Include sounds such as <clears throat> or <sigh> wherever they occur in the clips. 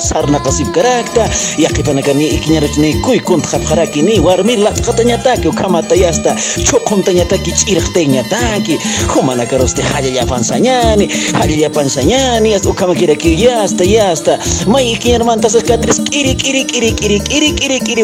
sarna kasip karakta. Yakipan akan ni ikinyarich ni kui kun tkap haraki ni warmi lat katanya taki ukama tayasta. Chokon tanya taki chirk tenya taki. Humana karoste haya yapan sanyani, haya yapan sanyani, as ukama kira kiri yasta yasta. May ikinyar mantas katris kiri kiri kiri kiri kiri kiri kiri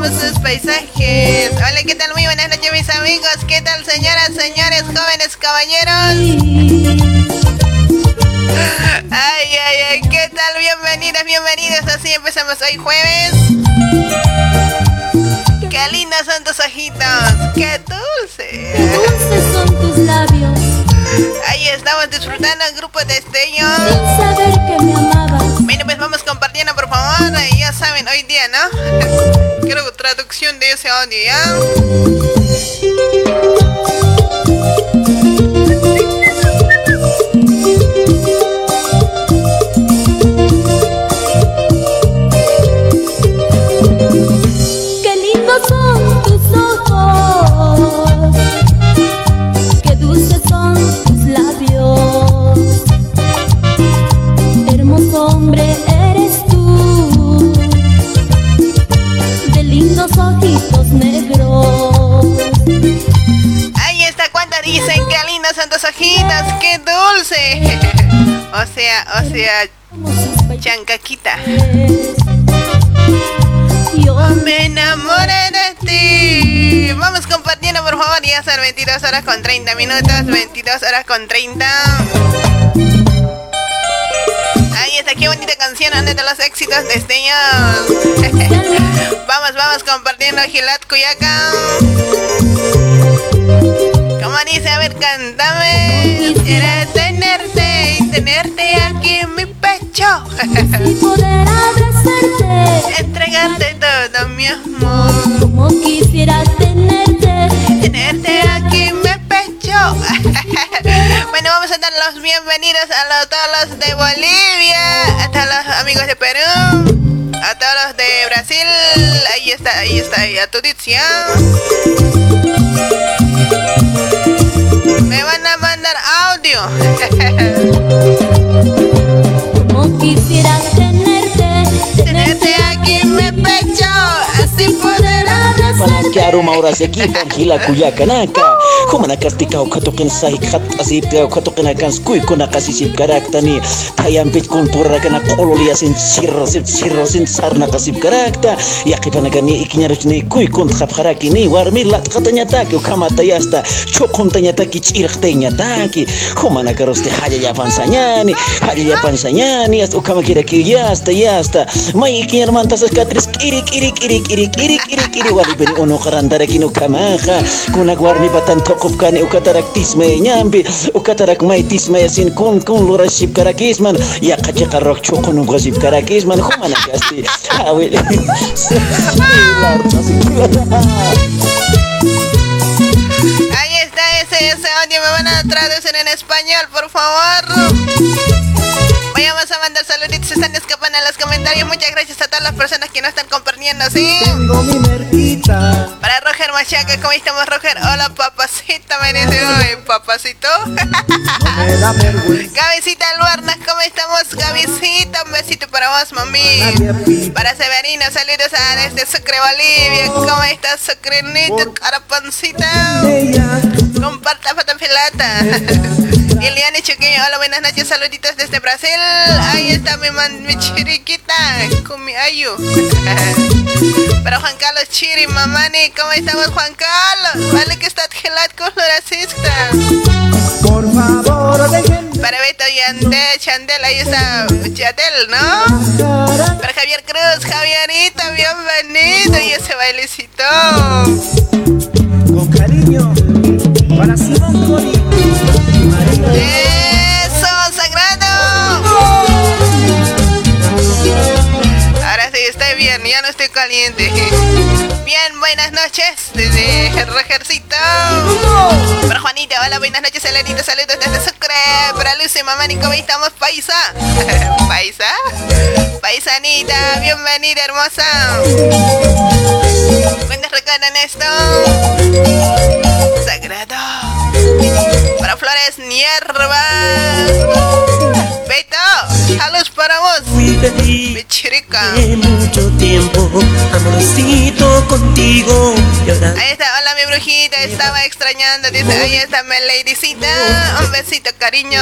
Sus paisajes. Hola, ¿qué tal? Muy buenas noches, mis amigos. ¿Qué tal, señoras, señores, jóvenes, caballeros? Ay, ay, ay, ¿qué tal? Bienvenidas, bienvenidos. Así empezamos hoy jueves. Qué lindos son tus ojitos. Qué Qué dulce. dulces son tus labios, Ahí estamos disfrutando el grupo de Estello. sin saber que me amabas. Bueno, pues vamos compartiendo, por favor. Y Ya saben, hoy día, ¿no? <laughs> Quiero traducción de ese audio, ¿ya? Ojitos, qué dulce. <laughs> O sea, o sea, chancaquita. Yo Me enamoré de ti. Vamos compartiendo, por favor. Ya son 22 horas con 30 minutos. 22 horas con 30. Ahí está, qué bonita canción. Ande de los éxitos de este <laughs> vamos, vamos compartiendo Gilat Cuyaca. ¿Cómo dice? A ver, cántame. Quisiera tenerte y tenerte aquí en mi pecho. <laughs> y poder abrazarte, Entregarte todo mi amor. como quisiera tenerte. tenerte aquí. <laughs> bueno, vamos a dar los bienvenidos a los, todos los de Bolivia, a todos los amigos de Perú, a todos los de Brasil. Ahí está, ahí está, ahí a tu dicción. Me van a mandar audio. <laughs> Como quisiera tenerte, Tenerte aquí en mi pecho, así poder abrazar. Panaski aruma ora sekipan hila kuyakanaka Humana kastika ukatukin sahi khat asip ukatukin akan skui kuna kasisip karakta ni Tayampit kun pura kana kololia sin sirro sin sirro sin sarna kasip karakta Yakipana gani ikinyarus ni kui kun khap kharaki ni. Warmi lat katanya taki ukama tayasta Chokon tanya taki chirk tanya taki. Humana karoste haja yapan sanyani Haja yapan sanyani As ukama kira kiri yasta yasta Mai ikinyar mantasas katris kiri kiri kiri kiri kiri kiri kiri wali beni ono karandara kinu kamaha kuna warmi batan tokop kani ukatarak tisme nyambi ukatarak mai tisme yasin kun kun lura ship karakisman. Ya kacha karok chokon un gazip karakisman humana gasti. Hawe <laughs> <laughs> Ahí está ese, ese audio, me van a traducir en español, por favor. Vayamos a mandar saluditos, se están escapando en los comentarios. Muchas gracias a todas las personas que nos están compartiendo, ¿sí? Tengo mi merquita. Para Roger Machaca, ¿cómo estamos, Roger? Hola, papacito, me dice, "Uy, papacito. No. Gabicita Luarnas, ¿cómo estamos, Gabicita? Un besito para vos, mami. Para Severino, saludos a desde Sucre, Bolivia. ¿Cómo estás, Sucrenito, carapancita? Ella Comparta foto en filata. <laughs> Iliane Chuqueño, hola, buenas noches, saluditos desde Brasil. Ahí está mi, man, mi chiriquita, con mi ayu. <laughs> Juan Carlos Chiri, mamani, ¿cómo estamos, Juan Carlos? Vale que está gelat con racista. por favor, dejen Para Beto Yandel, Chandel, ahí está Yandel, ¿no? Para Javier Cruz, Javierito, bienvenido y ese bailecito. Con cariño. Para Simón Cori. ¡Eso, sagrado! Ahora sí, estoy bien, ya no estoy caliente. Bien, buenas noches desde Rogercito. Para Juanita, hola, buenas noches, Elenita, saludos desde Sucre. Para Lucy, mamá, ¿y cómo estamos, paisa? <laughs> ¿Paisa? Paisanita, bienvenida, hermosa. ¿Cuántos recuerdan esto? Sagrado. Para Flores Nierva. Beto, saludos para vos. Fui de ti Mi chirica. de mucho tiempo, amorcito contigo. Ahí está, hola mi brujita, estaba extrañando. Dice, ahí está mi ladycita. Un besito, cariño.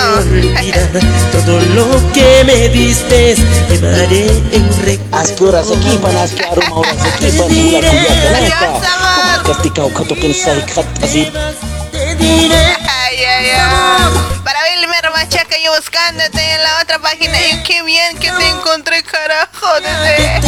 todo lo que me diste. Llevaré en recuerdo. Sekipan hila kuyakanaka Adiós, amor. Sahi khat asip Te diré Ay, ay, ay. Para Wilmer Machaca, yo buscándote en la otra página. Y qué bien que te encontré, carajo. Dice.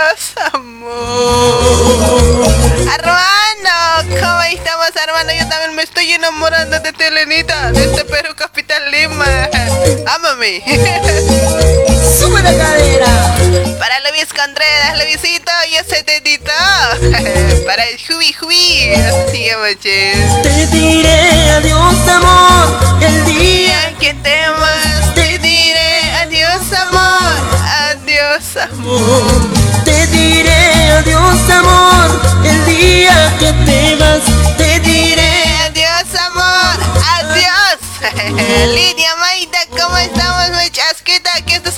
Adiós, amor. Armando, ¿cómo estamos, Armando? Yo también me estoy enamorando de Telenita, de este Perú Capital Lima. Ámame. Sube la cadera. Para Luis Contreras, Luisito y ese tetito. Para el Jubi Jubi. Así che. Te diré adiós, amor. El día Día que te vas, te diré adiós, amor. Adiós, amor. Te diré adiós, amor. El día que te vas. Te diré. Adiós, amor. Adiós. <laughs> Lidia Maita, ¿cómo estamos, mi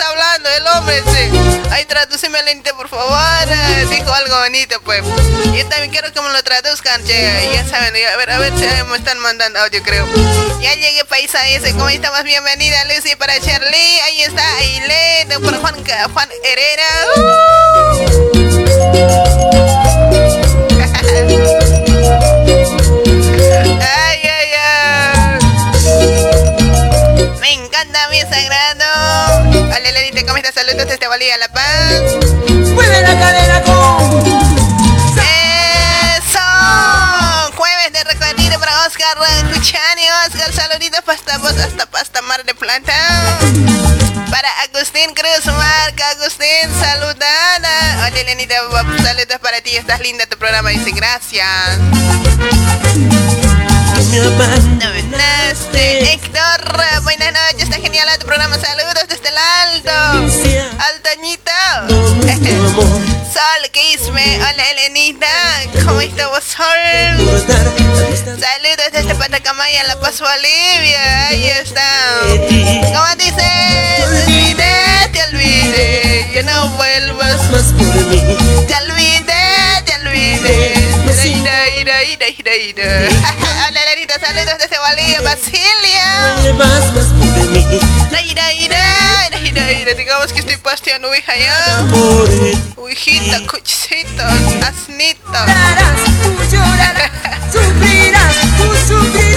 estás hablando? El hombre, sí. Ay, tradúceme lente, por favor. Eh, Dijo algo bonito, pues. Yo también quiero que me lo traduzcan, che. Ya saben, a ver, a ver si me están mandando audio, creo. Ya llegué, paisa, dice, ¿cómo estamos? Bienvenida, Lucy, para Charlie. Ahí está, Ailete, por Juan, Juan Herrera. <laughs> Ay. Encanta mi sagrado. Hola, Lenita, ¿cómo estás? Saludos desde Bolivia, La Paz. Mueve la cadera con. Oscar Cuchani. Oscar, saluditos hasta vos, hasta hasta Mar de Plata. Para Agustín Cruz Marca, Agustín, saludada. Hola, Lenita, saludos para ti. Estás linda tu programa. Dice, gracias. Me abandonaste. Naste, Héctor, buenas noches, está genial tu programa, saludos desde el alto, altañito. <laughs> Sol, Quisme, hola Elenita, ¿cómo estamos Sol? Recordar la distancia Tacamaya, La Paz, Bolivia. Ahí está. ¿Cómo dice? Te olvidé, te olvidé. Ya no vuelvas más por mí. Te olvidé, te olvidé. Ira, ira, ira, ira, ira. <laughs> Hola, Larita, saludos desde Bolivia, Basilia. Vuelvas más por mí. Ira, ira, ira, ira, ira. Digamos que estoy pasteando oveja ya. Por Ovejita, cochecito, asnito. Llorarás, tú llorarás, sufrirás, <laughs> tú sufrirás.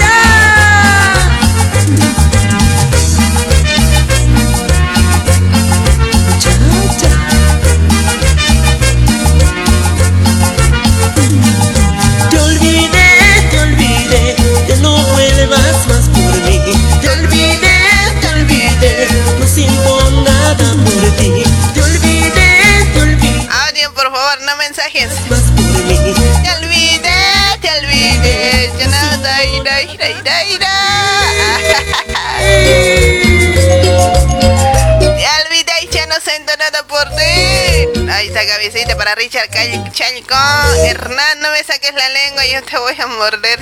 Para Richard Chalco. Hernán, no me saques la lengua, yo te voy a morder.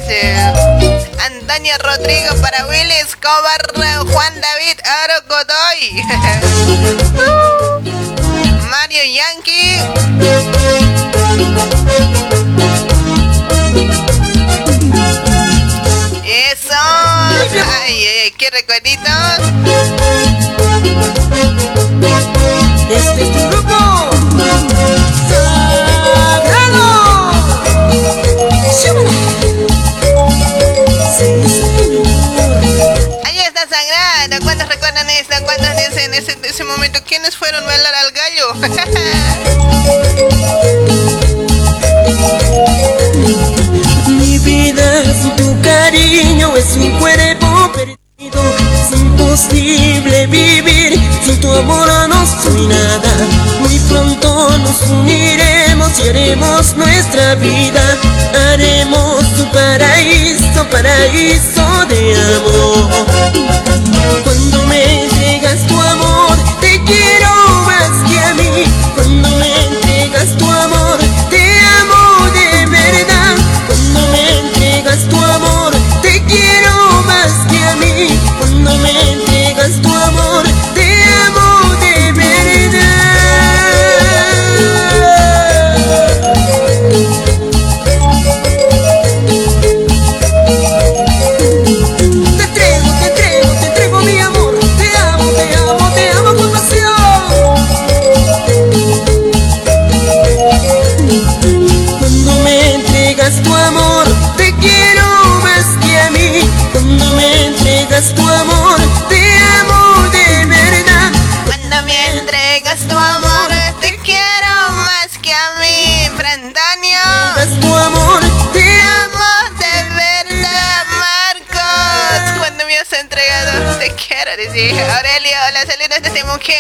Antonio Rodrigo para Willy Escobar, Juan David Aro Godoy. <laughs> Mario Yankee. Eso. Ay, ay, qué recuerditos. Este es tu grupo Ahí está Sagrado. ¿Cuántos recuerdan esto? ¿Cuántos dicen ese, ese momento? ¿Quiénes fueron a bailar al gallo? <laughs> Mi vida sin tu cariño es un cuerpo perdido Es imposible vivir sin tu amor no soy nada nos uniremos y haremos nuestra vida. Haremos tu paraíso, paraíso de amor. Cuando me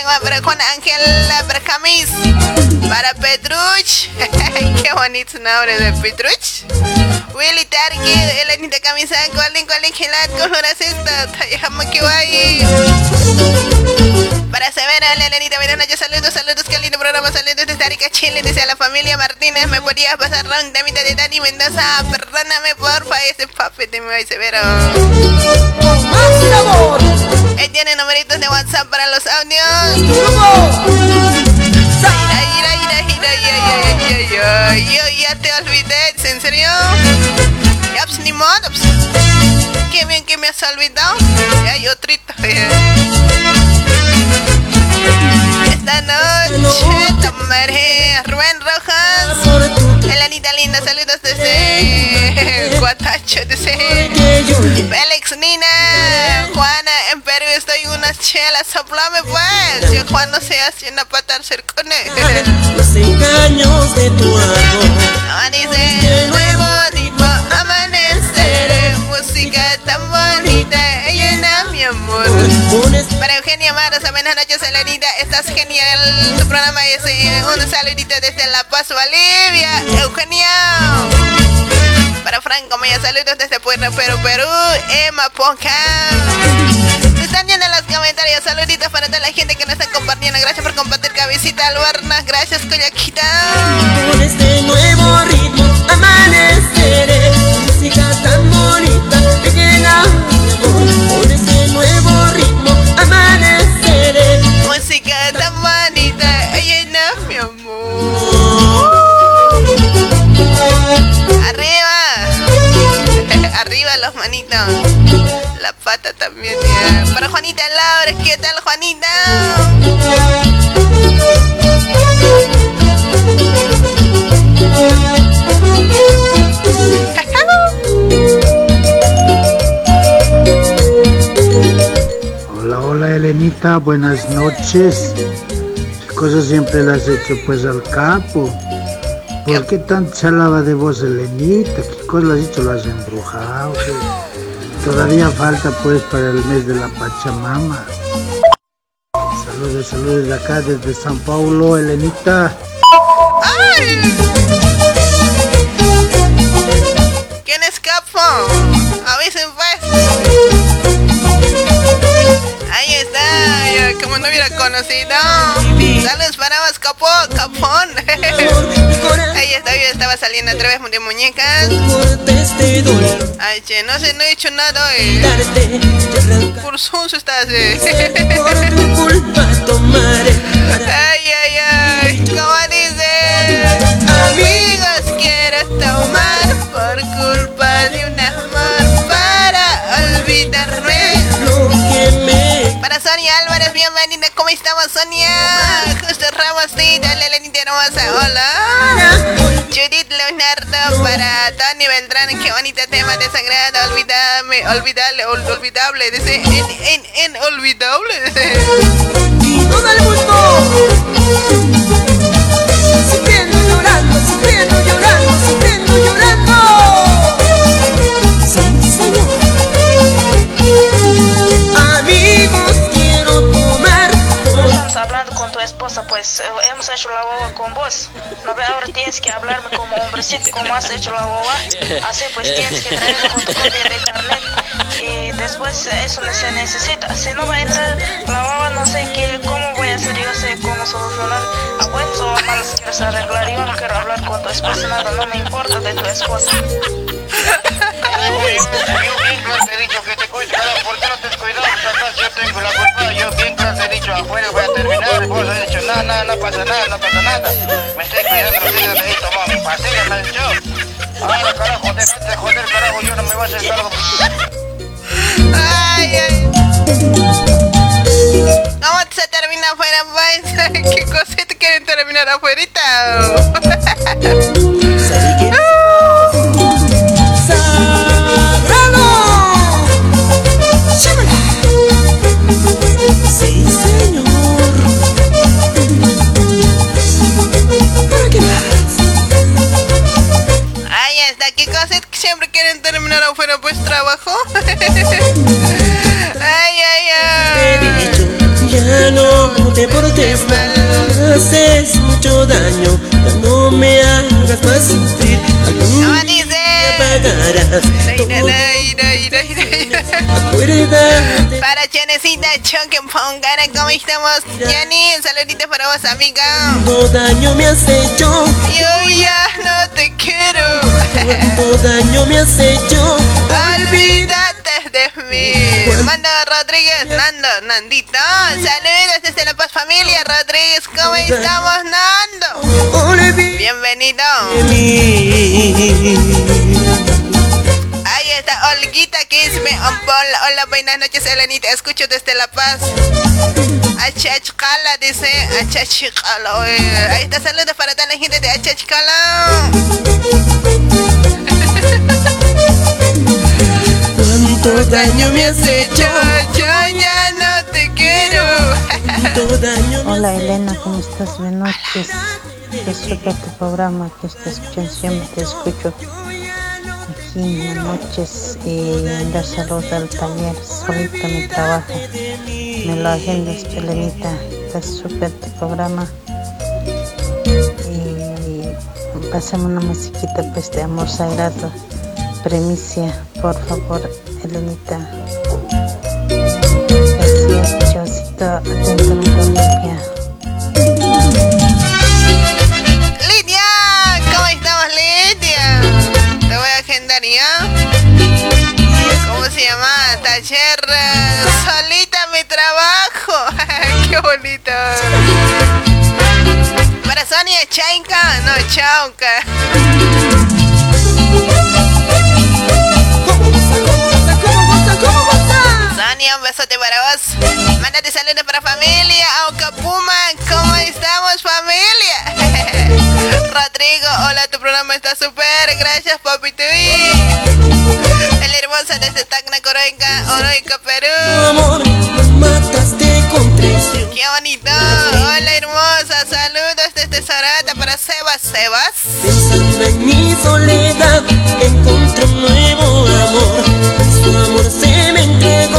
Juan Ángel, para Camis, para Petruch. <laughs> Qué bonito nombre de Petruch. Willy Target, Elenita Camisa, Colin, Colin, Gilat, Coloracista, Tayama Kiwai. Para Severa, la Elenita Miranda, saludos, saludos, qué lindo programa, saludos desde Arica, Chile, desde la familia Martínez, me podías pasar round de mitad de Dani Mendoza, perdóname porfa, ese papi de mi Severo. más Él tiene numeritos de WhatsApp para los audios. Yo ya te olvidé, ¿en serio? Ya, pues ni modo. Qué bien que me has olvidado. Ya hay otrito. <laughs> Esta noche tomaré tu Elanita linda, saludos desde Guatacho, desde Félix Nina. Juana, en Perú estoy unas chelas, soplame pues. Yo Juan no sé hace una pata al cercone. los engaños de tu amor No, dice Para Eugenia Maros, buenas noches, Elenita. Estás genial. Tu programa es eh, un saludito desde La Paz, Bolivia. Eugenia. Para Franco Maya, saludos desde Puerto Perú, Perú. Emma Ponca. Están yendo los comentarios. Saluditos para toda la gente que nos está compartiendo. Gracias por compartir cabecita, Albarna. Gracias, Coyaquita. con este nuevo ritmo amaneceré Juanito. La pata también. Para Juanita Laura, ¿qué tal Juanita? Hola, hola Elenita, buenas noches. ¿Qué cosas siempre las has hecho pues al capo? ¿Por qué tan chalaba de vos Elenita? ¿Qué cosas has hecho? ¿Lo has embrujado? Todavía falta pues para el mes de la Pachamama. Saludos, saludos de acá desde San Paulo, Elenita. ¡Ay! Como no hubiera conocido. Saludos para más capo, capón. <laughs> Ahí está, yo estaba saliendo a través de muñecas. Ay, che, no sé, no he hecho nada hoy. Por sonso estás, eh. Ay, ay, ay, ¿cómo dice? Amigos, quiero tomar por culpa de un amor para olvidarme. Para Sonia Álvarez, bienvenida. ¿Cómo estamos, Sonia? Justo Ramos, sí, dale la hermosa. Hola. Judith Leonardo para Tony Beltrán. Qué bonito tema de sagrado. Olvidame, olvidable, ol- olvidable. Dice, en, en, en olvidable. Y todo el mundo pues eh, hemos hecho la boba con vos. No ahora tienes que hablarme como hombrecito, como has hecho la boba. Así pues tienes que traer con tu copia de internet. Y después eso se necesita. Si no va a entrar la boba, no sé qué, cómo voy a hacer, yo sé cómo solucionar. A buenos o a malos quieres arreglar. Yo no quiero hablar con tu esposa, nada, no me importa de tu esposa. Yo bien claro te he dicho que te carajo, ¿por qué no te? Sacas, yo tengo la culpa, yo bien claro te he dicho, afuera terminar, vos has dicho, nada, nada, no pasa nada, no pasa nada. Me estoy cuidando, días te he tomado mi pastilla, me has dicho. Ahora, carajo, déjate de joder, carajo, yo no me voy a hacer cargo. Ay, ay. ¿Cómo se termina afuera, pues? <laughs> ¿Qué cosita quieren terminar afuera? Choquepongara, ¿cómo estamos? Jenny, un saludito para vos, amiga. Cuánto daño me has hecho, Yo ya no te quiero. cuánto daño me has hecho. Olvídate de mí. Mando Rodríguez, Nando, Nandito. Saludos desde La Paz Familia, Rodríguez. ¿Cómo estamos, Nando? Bienvenido. Hola, hola, buenas noches, Elenita. Escucho desde La Paz. Achachcala dice Achachcala. Ahí está, saludos para toda la gente de Achachcala. Cuánto daño me has hecho, Yo ya no te quiero. Hola Elena, ¿cómo estás? Buenas noches. Es súper tu programa que te escuchan siempre, te escucho aquí en las noches y dar saludos al taller, solita mi trabajo. Me lo agendas, Elenita, es súper tu programa. Y pasamos una musiquita pues de amor sagrado, premicia, por favor, Elenita. Gracias, Chocito, atentamente Olimpia. bonito. Para Sonia Chainka, no Chaunka. Sonia, un besote para vos. Mándate saludos para familia. Aucapuma, ¿cómo estamos, familia? <laughs> Rodrigo, hola, tu programa está súper. Gracias, Papi TV. El hermoso de este Chauca. Cuenca, Oroica, Perú. amor, me mataste con traición. Qué bonito. Hola, hermosa. Saludos desde Sorata para Sebas. Sebas. Pensando en mi soledad, encontré un nuevo amor. Su amor se me entregó,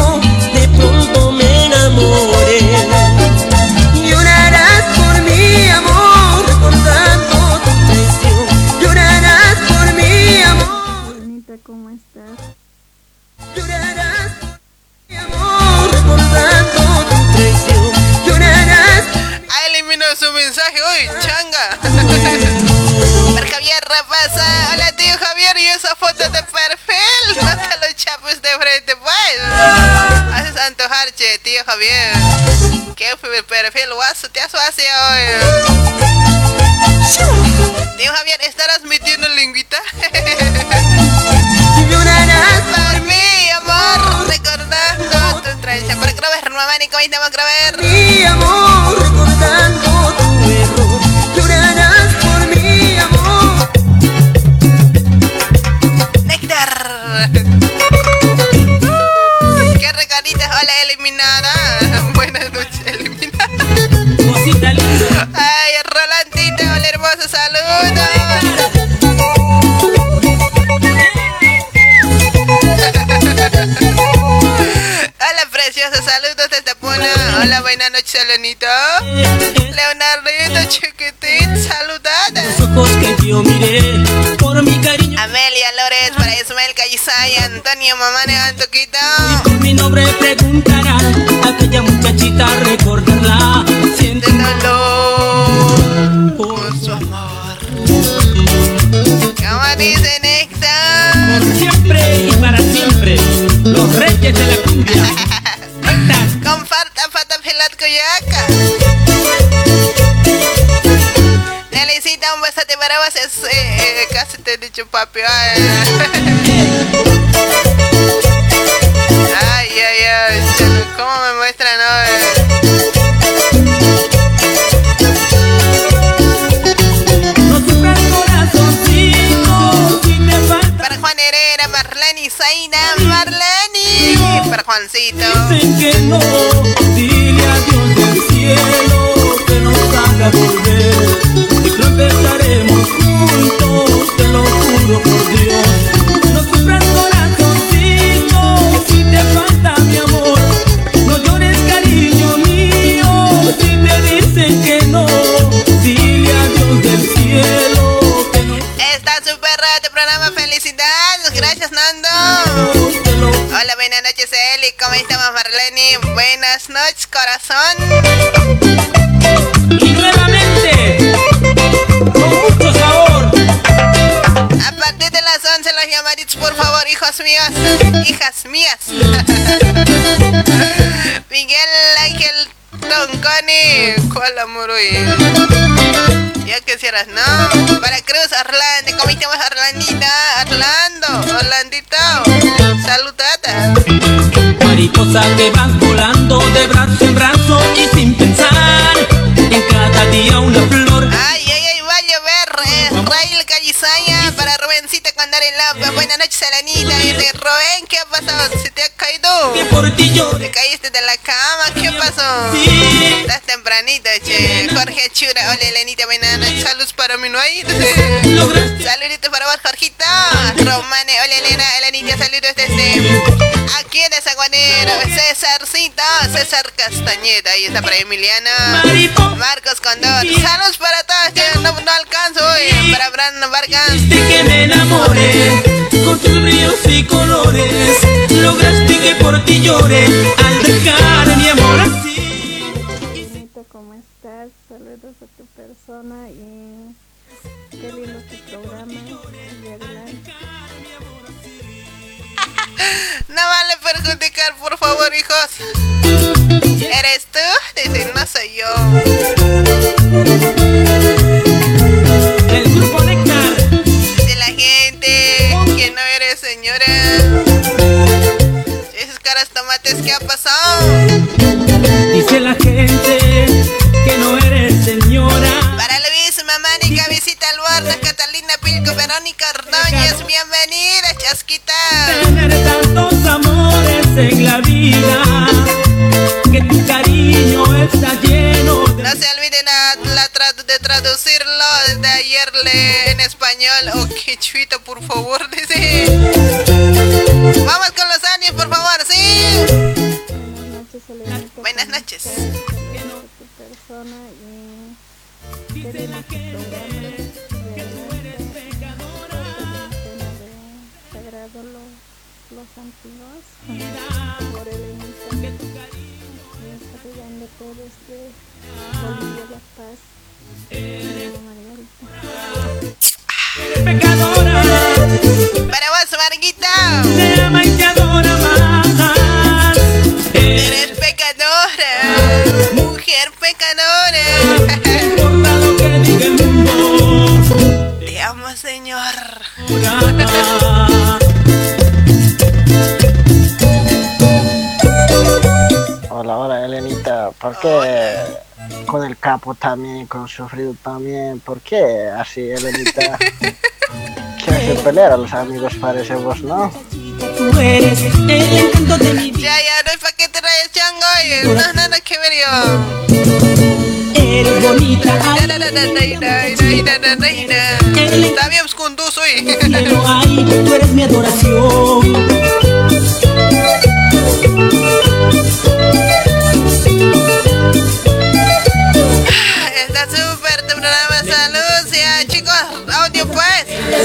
Uy, changa. <laughs> Javier Rapaza. Hola, tío Javier. Y esa foto de perfil. <laughs> No te lo chapes de frente, pues. Haces antojarche, tío Javier. ¿Qué fue el perfil? Guaso, te hace hoy. Tío Javier, ¿estarás metiendo lingüita? Llorarás <laughs> Por mí, amor. Recordando tu traición. Para Grover, mamá, ¿cómo estamos, Grover? mi amor, recordando tu buenas noches, Elenito. Leonardito, chiquitín, saludada. Los ojos que yo miré por mi cariño. Amelia Lórez, para Ismael Callisay, Antonio Mamane Antoquito. Con mi nombre preguntarán. Aquella muchachita recordarla. Siente dolor por su amor. ¿Cómo dice Néctar? por siempre y para siempre. Los reyes de la cumbia. Dicho papi. Ay, ay, ay. ay, chale, ¿Cómo me muestran hoy? Falta. Para Juan Herrera, Marlene Zaina, Marlene. Para Juancito. Dicen que no, ¿no? Castañeda. Ahí está para Emiliana. Marcos Condor. Saludos para todos. No, no alcanzo hoy. Para Brandon Vargas. de que me enamoré con tus ríos y colores. Lograste que por ti llore al dejar No se olviden de traducirlo desde ayer en español o quechuita, por favor. Dice. Vamos pues también con sufrido también. ¿Por qué así, Elenita? que hace pelear a los amigos parece vos, ¿no? Ya, ya, no es para que te rayes, chango. Y no, no, no, que verío. bonita. Está bien, escunduzo. Tú eres mi adoración.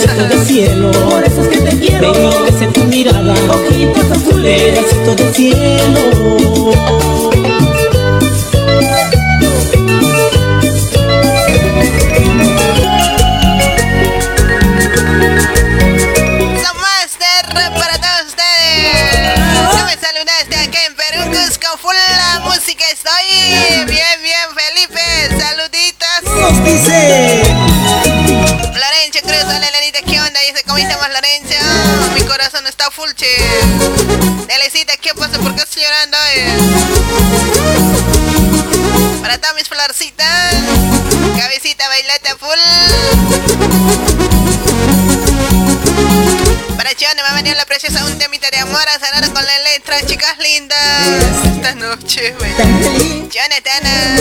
Pedacito de cielo, por eso es que te quiero. Bello en tu mirada, ojitos azules, pedacito de cielo. Master Dice, ¿cómo estamos, Florencia? Mi corazón está full, che. Elecita, ¿qué pasa? ¿Por qué estoy llorando? eh? Para todas mis florcitas. Cabecita, bailata full. Para Chione me ha venido la preciosa un temita de amor a sanar con la letra, chicas lindas. Esta noche, güey. Tana.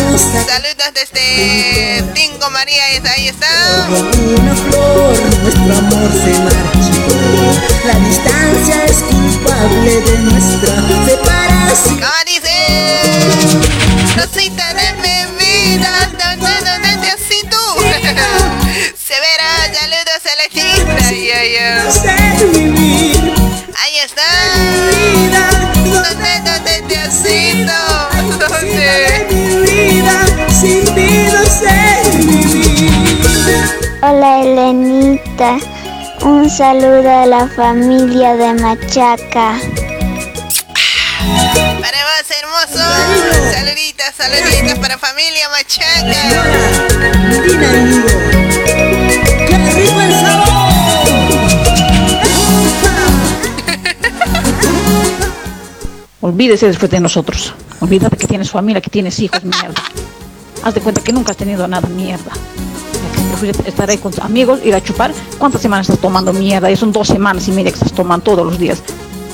Saludos desde Tingo María, ahí está. una flor, nuestro amor se marchitó. La distancia es culpable de nuestra separación. ¿Cómo dice? Rosita de mi vida, ¿dónde, dónde te has ido? <laughs> Severa, saludos a la chica. Vivir, Ahí está. vida, ¿Dónde, dónde te has ido? ¿Dónde? <laughs> mi vida, un saludo a la familia de Machaca. Para vos, hermoso. Saluditas, saluditas para familia Machaca. Qué rico el Olvídese después de nosotros. Olvídate que tienes familia, que tienes hijos, mierda. Haz de cuenta que nunca has tenido nada, mierda. Estar ahí con tus amigos, ir a chupar. ¿Cuántas semanas estás tomando mierda? Ya son dos semanas y media que estás tomando todos los días.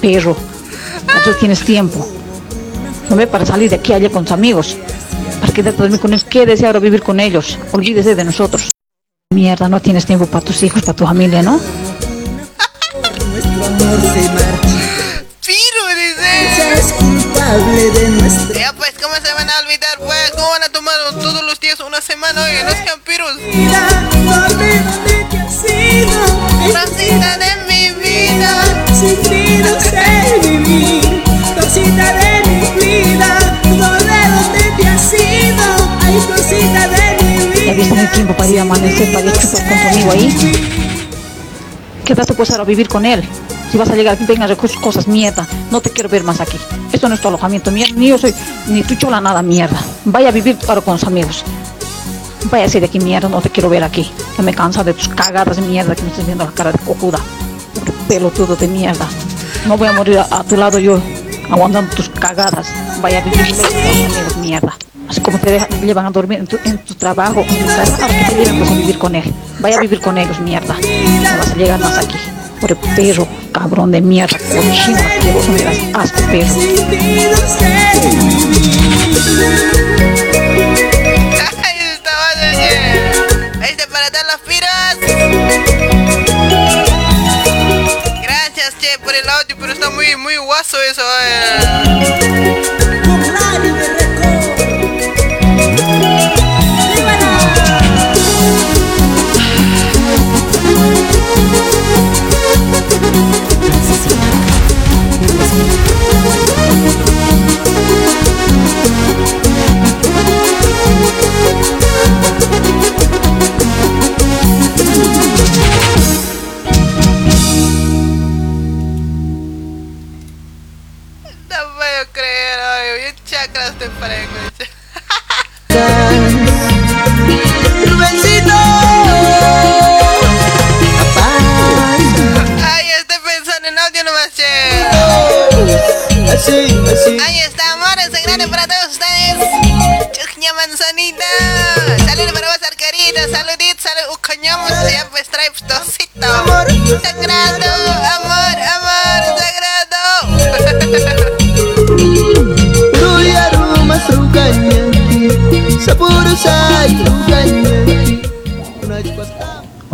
Perro. Entonces tienes tiempo. ¿No ve? Para salir de aquí allá con tus amigos. Para quedarte a dormir con ellos. Quédese ahora vivir con ellos. Olvídese de nosotros. Mierda, no tienes tiempo para tus hijos, para tu familia, ¿no? Piro, Ya dice. pues, ¿cómo se van a olvidar, pues? ¿Cómo van a una semana? Oye, no sean. Rosita de mi vida. Sin ti no sé vivir, cosita de mi vida. ¿Dónde, dónde te has ido? Ay, cosita de mi vida. Ya viste el tiempo para ir a amanecer, para ir a chupar con tu amigo ahí. Quédate pues ahora a vivir con él. Si vas a llegar aquí, venga a cosas, mierda. No te quiero ver más aquí. Esto no es tu alojamiento, mierda. Ni yo soy, ni tu chola, nada, mierda. Vaya a vivir ahora con sus amigos. Váyase de aquí, mierda. No te quiero ver aquí. Ya me cansa de tus cagadas mierda que me estás viendo la cara de cojuda. Pelotudo de mierda. No voy a morir a, a tu lado yo, aguantando tus cagadas. Vaya a vivir con tus amigos, mierda. Así como te, llevan a dormir en tu, en tu trabajo, en tu que te lleven pues a vivir con él. Vaya a vivir con ellos, mierda. No vas a llegar más aquí. Por el perro. Cabrón de mierda, cochino asqueroso, me das asco, perro. Este para todos los piros. Gracias, che, por el audio, pero está muy, muy guaso eso. eh. para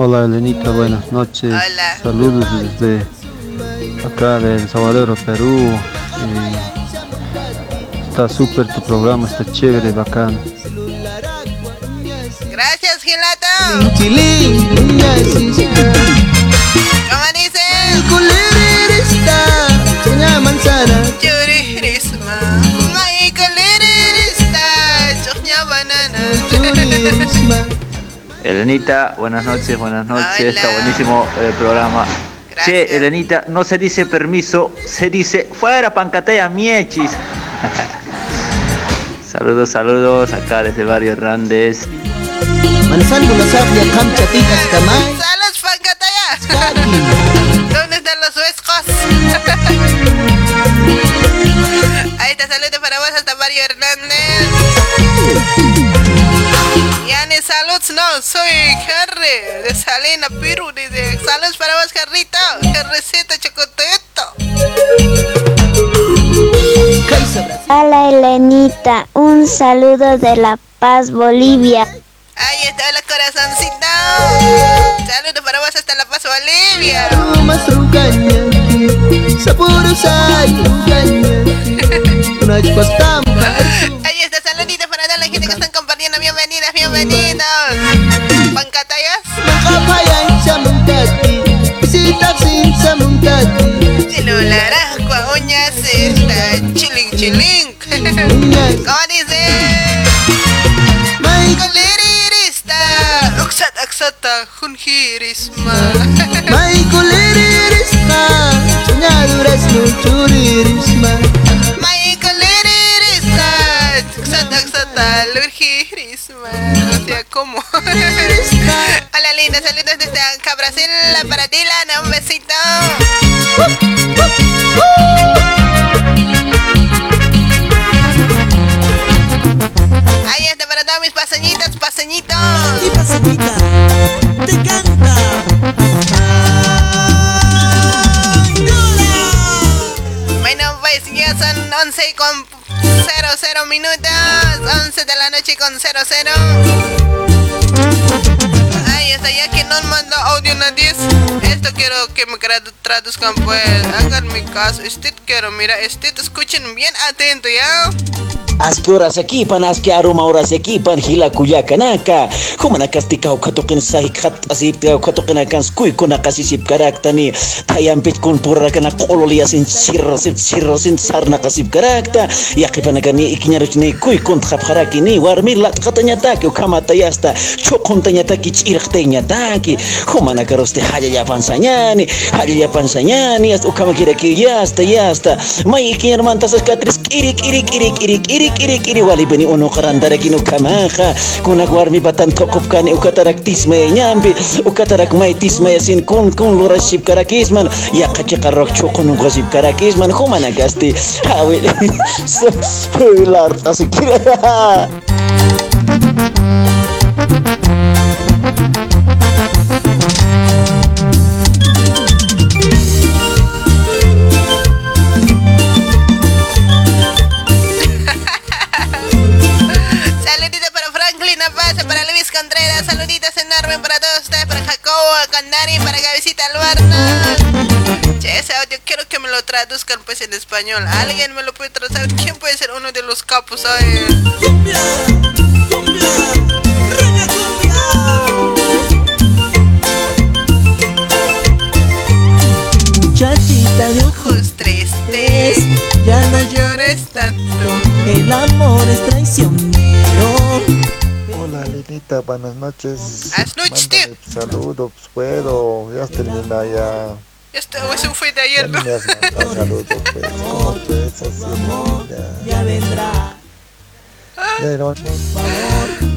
Hola Elenita, buenas noches. Saludos desde acá del Salvador, Perú. Eh, está súper tu programa, está chévere, bacán. Gracias, sí. ¿Cómo? El manzana. Banana. Elenita, buenas noches, buenas noches, está buenísimo el programa. Che, Elenita, no se dice permiso, se dice fuera pancatea miechis. <laughs> saludos, saludos, acá desde el barrio Hernández. ¡Saludos, Pancataya! <laughs> ¿Dónde están los huescos? <laughs> Ahí está, saludos para vos hasta Mario Hernández. Soy Harry de Salina, Perú. Dice, saludos para vos, Jarrito. Jarrecito, chocotito. Hola Elenita, un saludo de La Paz, Bolivia. Ahí está la corazoncito. Saludos para vos hasta La Paz, Bolivia. kanisee. ma ei koleeri irista, uksed-aksed tahun hiirisma traduzcan, pues. Háganme caso. Usted quiero, mira, usted escuchen bien atento, ¿ya? Aski horas equipan, aski aruma horas equipan, hila kuyakanaka. Humana kastika ukatukin sahi kat asip ukatukin akan skui kuna kasisip karakta ni tayampit kun pura kana kololia sin chirro sin chirro sin sarna kasip karakta. Yakipan akan ni ikinyarus ni kui kun khap haraki ni warmi lat katanya taki ukama tayasta chokon tanya taki chirk tanya taki. Humana karoste haja yapan sanyani, haja yapan sanyani, as ukama kira kiri yasta yasta. Mai ikinyar mantas katris kiri kiri kiri kiri kiri kiri kiri wali bani uno karandara kinu kamaha. Kuna warmi batan tokop kani ukatarak tisma nyambi. Ukatarak mai tisma yasin kun kun lura ship karakisman. Ya kachi karok chokon ngasip <laughs> <laughs> traduzcan pues en español. ¿Alguien me lo puede traducir? ¿Quién puede ser uno de los capos? Ay? Muchachita de ojos tristes, ya no llores tanto. El amor es traicionero. Hola Lenita, buenas noches. Buenas noches, tío. Saludos, puedo. Ya termina ya. Este eso fue de ayer, ¿no? Saludos, pues. <laughs> Ya vendrá.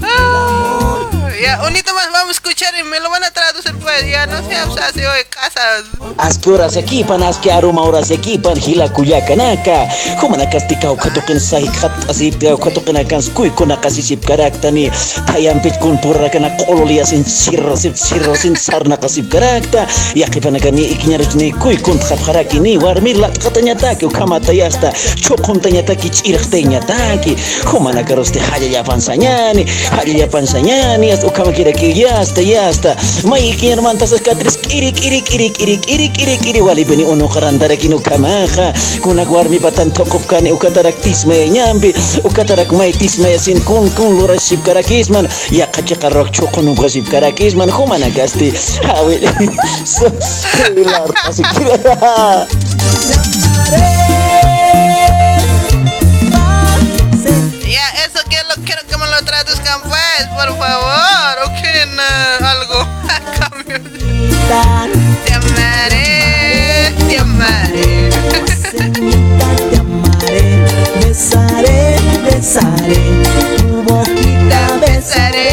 Ah, ya, unito más vamos a escuchar y me lo van a traducir pues ya no sé, o sea, se oye casas. Aski horas equipan, aski aruma horas equipan, hila kuyakanaka. Humana kastika ukatukin sahi khat asip te ukatukin akan skui kuna kasisip karaktani. Tayam pit kun purra kana kololia sin sirro sin sirro sin sarna kasip karakta. Yakipan akan ni ikinyarich ni kui kun khat haraki ni warmir lat katanya taki ukama tayasta. Chokum tanya taki chirk tanya taki. Humana karoste haya yapan sanyani, haya yapan sanyani. As ukama kira ki yasta yasta. Mai ikinyar mantas katris kirik kirik kirik kirik kirik kirik kirik wali beni uno karantara kinu kamaha. Kuna warmi batan tokop kani ukatarak tisme nyambi. Ukatarak mai tisme sin kun kun lura sip karakisman. Ya kaca karok chokon uga sip karakisman. Humana gasti. Hawi. <laughs> So hilar asik kira. Ya, eso que lo quiero que me lo traduzcan pues, por favor. Te amaré, te amaré. Besaré, besaré. Tu boquita besaré.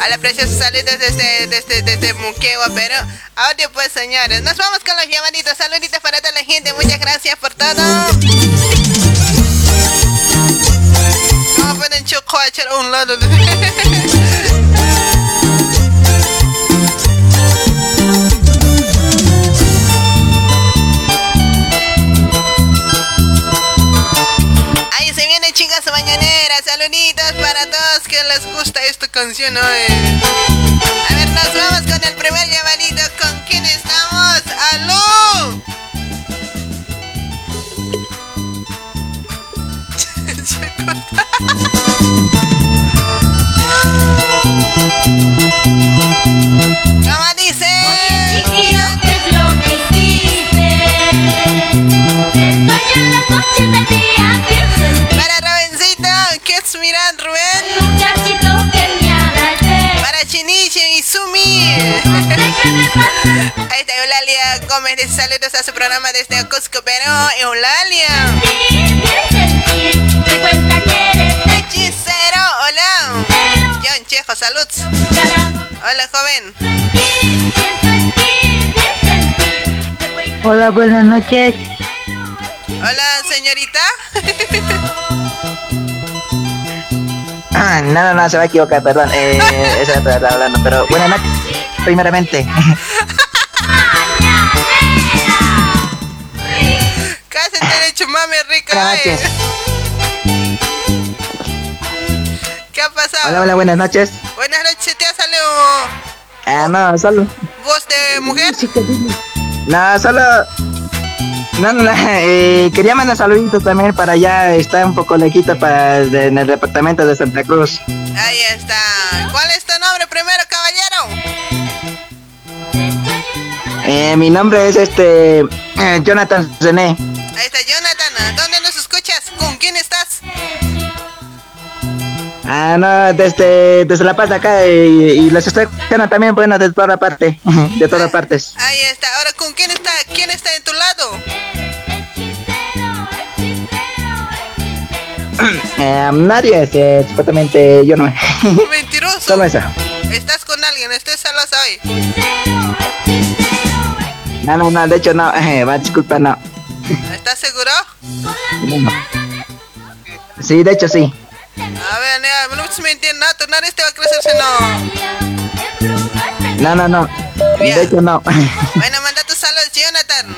A la preciosa salida desde, desde, desde Muquegua, pero audio pues señores. Nos vamos con los llamaditos. Saluditos para toda la gente. Muchas gracias por todo. Chocolate a un lado. <laughs> Saluditos para todos que les gusta esta canción hoy. A ver, nos vamos con el primer llamadito. ¿Con quién estamos? ¡Aló! <laughs> ¿Cómo dice? Chiquillo, ¿qué es lo que hiciste? Estoy en las noches del ¿qué es mirar, Rubén? muchachito que me abrace. Para Chinichi y Sumi. <laughs> Ahí está Eulalia Gómez de saludos a su programa desde Cusco, Perú. Eulalia. Hechicero, hola. John Chejo, salud. Hola, joven. Hola, buenas noches. Hola, señorita. <laughs> Ah, no, no, no, se va a equivocar, perdón. Eh, <laughs> esa es estaba hablando, pero buenas noches, primeramente. <laughs> Casi <laughs> derecho, mami rica. Eh. ¿Qué ha pasado? Hola, hola, buenas noches. Buenas noches, ¿te ha salido Ah, no, solo. voz de mujer? No, solo. No, no, no, eh, quería mandar saluditos también para allá, está un poco lejito para de- en el departamento de Santa Cruz. Ahí está. ¿Cuál es tu nombre primero, caballero? Eh, mi nombre es este eh, Jonathan René. Ahí está Jonathan. ¿Dónde nos escuchas? ¿Con quién estás? Ah, no, desde, desde La Paz de acá eh, y, los estoy escuchando también, bueno, de toda parte, de todas partes. Ahí está. Ahora, ¿con quién está? ¿Quién está en tu lado? <clears throat> Eh, nadie, eh, supuestamente yo no. <laughs> Mentiroso. Solo eso. ¿Estás con alguien? ¿Estás solos hoy? No, no, no, de hecho no, eh, <laughs> va, disculpa, no. ¿Estás seguro? No. Sí, de hecho sí. A ver, nea, no me mintiendo. No, tu nariz te va a crecer si no. No, no, no. De hecho no. <laughs> Bueno, manda tus saludos, Jonathan.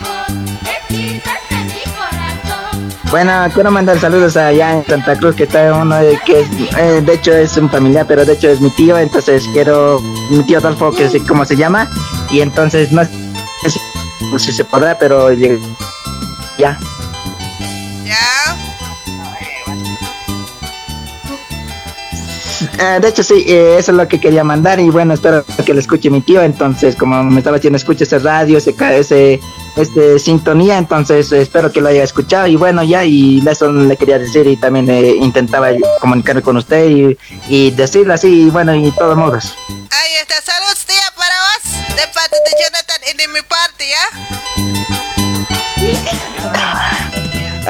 Bueno, quiero mandar saludos allá en Santa Cruz, que está uno de que es, eh, de hecho es un familiar, pero de hecho es mi tío, entonces quiero, mi tío Adolfo, que sé cómo se llama, y entonces no sé si, no sé si se podrá, pero lleg- ya. Eh, de hecho, sí, eh, eso es lo que quería mandar y bueno, espero que lo escuche mi tío. Entonces, como me estaba diciendo, escuche ese radio, ese, ese este, sintonía, entonces eh, espero que lo haya escuchado. Y bueno, ya, y eso le quería decir y también eh, intentaba comunicarme con usted y, y decirle así, y bueno, y todos modos. Ahí está, salud tía para vos, de parte de Jonathan y de mi parte, ¿ya?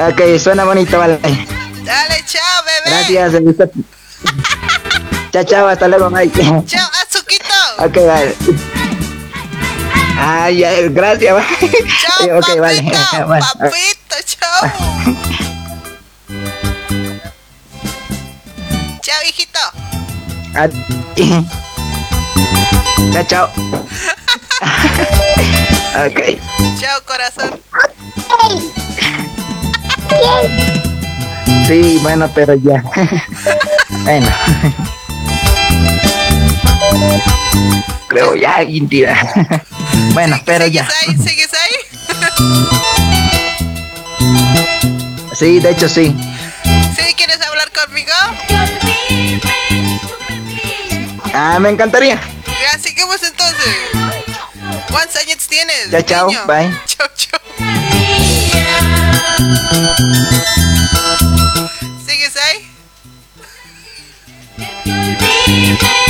Ok, suena bonito, vale. Dale, chao, bebé. Gracias. <laughs> chao, chao, hasta luego, bye. <laughs> Chao, Azuquito. ok, vale. Ay, ay, gracias. Chao, <laughs> ok, vale. <laughs> Bueno, Papito, chao. chao, hijito. Chao, chao. ok. Chao, corazón. Sí, bueno, pero ya. bueno. Creo ya, Intira. <laughs> bueno, pero ya. ¿Ahí, ¿Sigues ahí? <laughs> Sí, de hecho sí. ¿Sí quieres hablar conmigo? Ah, me encantaría. Ya, seguimos entonces. ¿Cuántos años tienes? Chao, chao, niño? bye. <laughs> Chao, chao. ¿Sigues ahí? Ahí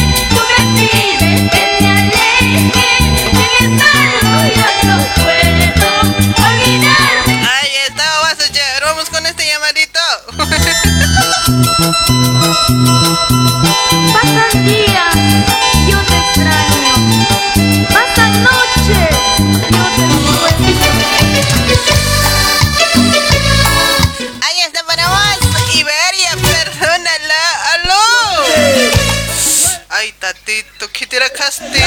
Pasan días, yo te extraño. Pasan noches, yo te Ahí está para vos, Iberia, perdónala. ¡Aló! Ay, tatito, ¿qué te racaste?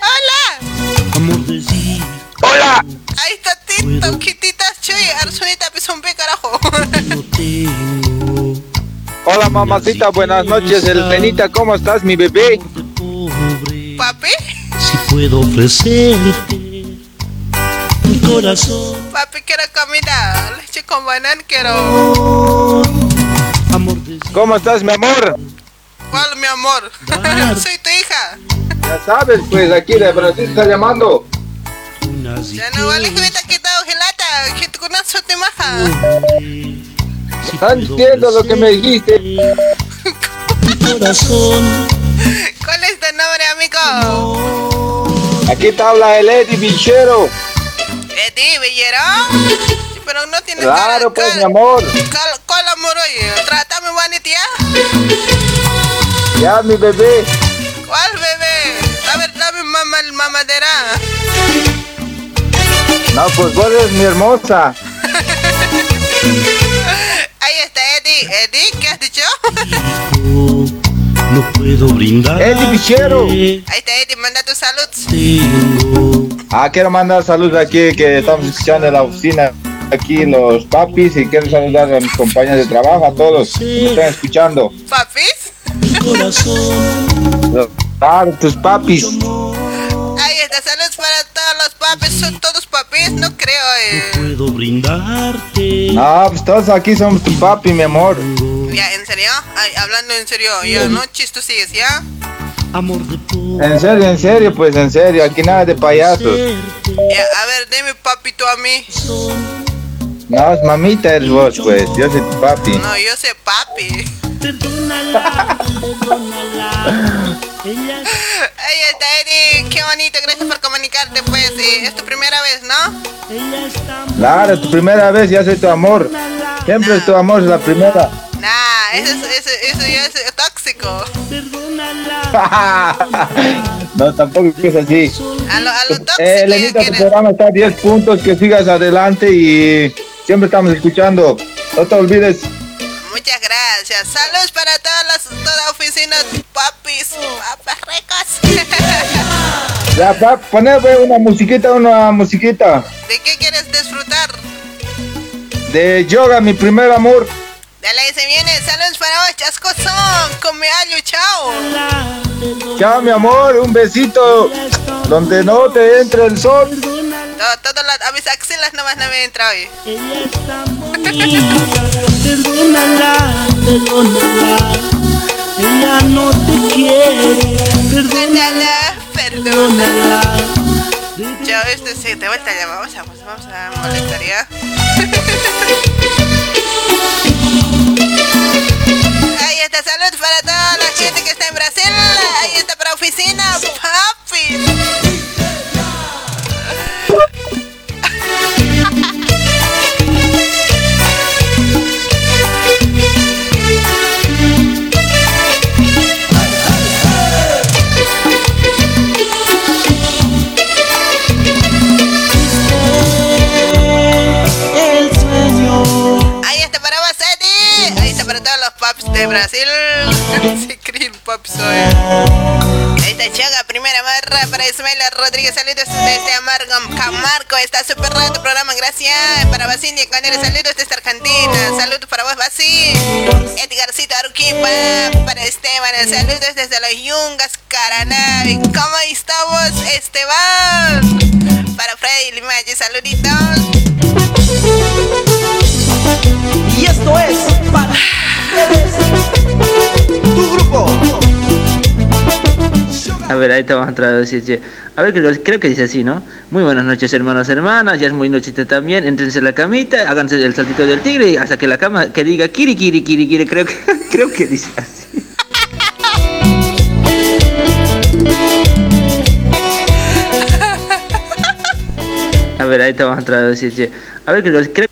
¡Hola! ¡Hola! Ay, tatito, ¿qué titas chuy? Arzunita, pisumpe, carajo. <laughs> Hola mamacita, buenas noches, Elenita, ¿cómo estás, mi bebé? ¿Papi? Si puedo ofrecerte mi corazón, Papi, quiero comida. Leche con banana quiero. ¿Cómo estás, mi amor? ¿Cuál, mi amor? <laughs> Soy tu hija. Ya sabes, pues aquí de Brasil está llamando. Ya no vale que me te ha quitado. Que te conoces te maja. Están diciendo lo que me dijiste. corazón. ¿Cuál es tu nombre, amigo? Aquí te habla el Eddie Bichero. Eddie, bellero. Sí, Pero no tienes Claro, cara- pues, cara- mi amor. cal- ¿Cuál amor, oye? Trátame bonito, ¿ya? Ya, mi bebé. ¿Cuál bebé? A ver, dame mamá, mamadera. No, pues vos eres mi hermosa. <laughs> Ahí está Eddie. Eddie, ¿qué has dicho? No puedo brindar. Eddie Bichero. Ahí está Eddie, manda tu salud. Ah, quiero mandar saludos aquí que estamos escuchando en la oficina. Aquí los papis y quiero saludar a mis compañeros de trabajo, a todos que me están escuchando. ¿Papis? Claro, tus papis. Ahí está, salud para todos los papis. ¿Son todos papis? No creo, eh. Puedo brindarte. No, pues todos aquí somos tu papi, mi amor. Ya, ¿en serio? Ay, hablando en serio, ya, no chistos sigues, ¿ya? Amor de En serio, en serio, pues en serio, aquí nada de payasos. Ya, a ver, dime papito a mí. No, es mamita eres vos, pues, yo soy tu papi. No, yo sé papi. <laughs> Ahí está Eddie, qué bonito, gracias por comunicarte, pues. eh, es tu primera vez, ¿no? Claro, tu primera vez, ya soy tu amor. Siempre es tu amor, es la primera. Nah, eso, es- eso, eso ya es eh, tóxico. <laughs> no, tampoco es así. A lo, a lo tóxico Eh, ya Elenita, tu programa está a 10 puntos, que sigas adelante y siempre estamos escuchando. No te olvides. Muchas gracias. Saludos para todas las toda oficina papis, papas ricas. <laughs> Ya, pa, poneme una musiquita, una musiquita. ¿De qué quieres disfrutar? De yoga, mi primer amor. Dale, se viene. Saludos para vos, chascosón. Come algo, chao. Chao, mi amor, un besito. Donde no te entre el sol. Todo, todo la, a mis axilas nomás no me entra hoy. <laughs> Perdónala, perdónala. Ella no te quiere. Perdónala, perdónala. Chao, este sí, te vuelta a llamar. Vamos a, vamos a molestar ya. <laughs> Ahí está, salud para toda la gente que está en Brasil. Ahí está para oficina, papi. Todos los paps de Brasil. <laughs> Se creen paps hoy. Ahí está Chaga, primera marra para Ismaela Rodríguez. Saludos desde Amargo Camargo. Está súper raro tu programa, gracias. Para Basindia Canela, saludos desde Argentina. Saludos para vos, Basi. Edgarcito Aruquipa. Para Esteban, saludos desde los Yungas, Caranavi. ¿Cómo estamos, Esteban? Para Freddy Limache, saluditos. Y esto es para tu grupo. A ver, ahí te vamos a traducir. A ver, creo, creo que dice así, ¿no? Muy buenas noches, hermanos, hermanas. Ya es muy nochita también. Entrense en la camita, háganse el saltito del tigre y hasta que la cama que diga kiri, kiri, kiri, kiri. Creo que, <laughs> creo que dice así. A ver, ahí te vamos a traducir. A ver, creo, creo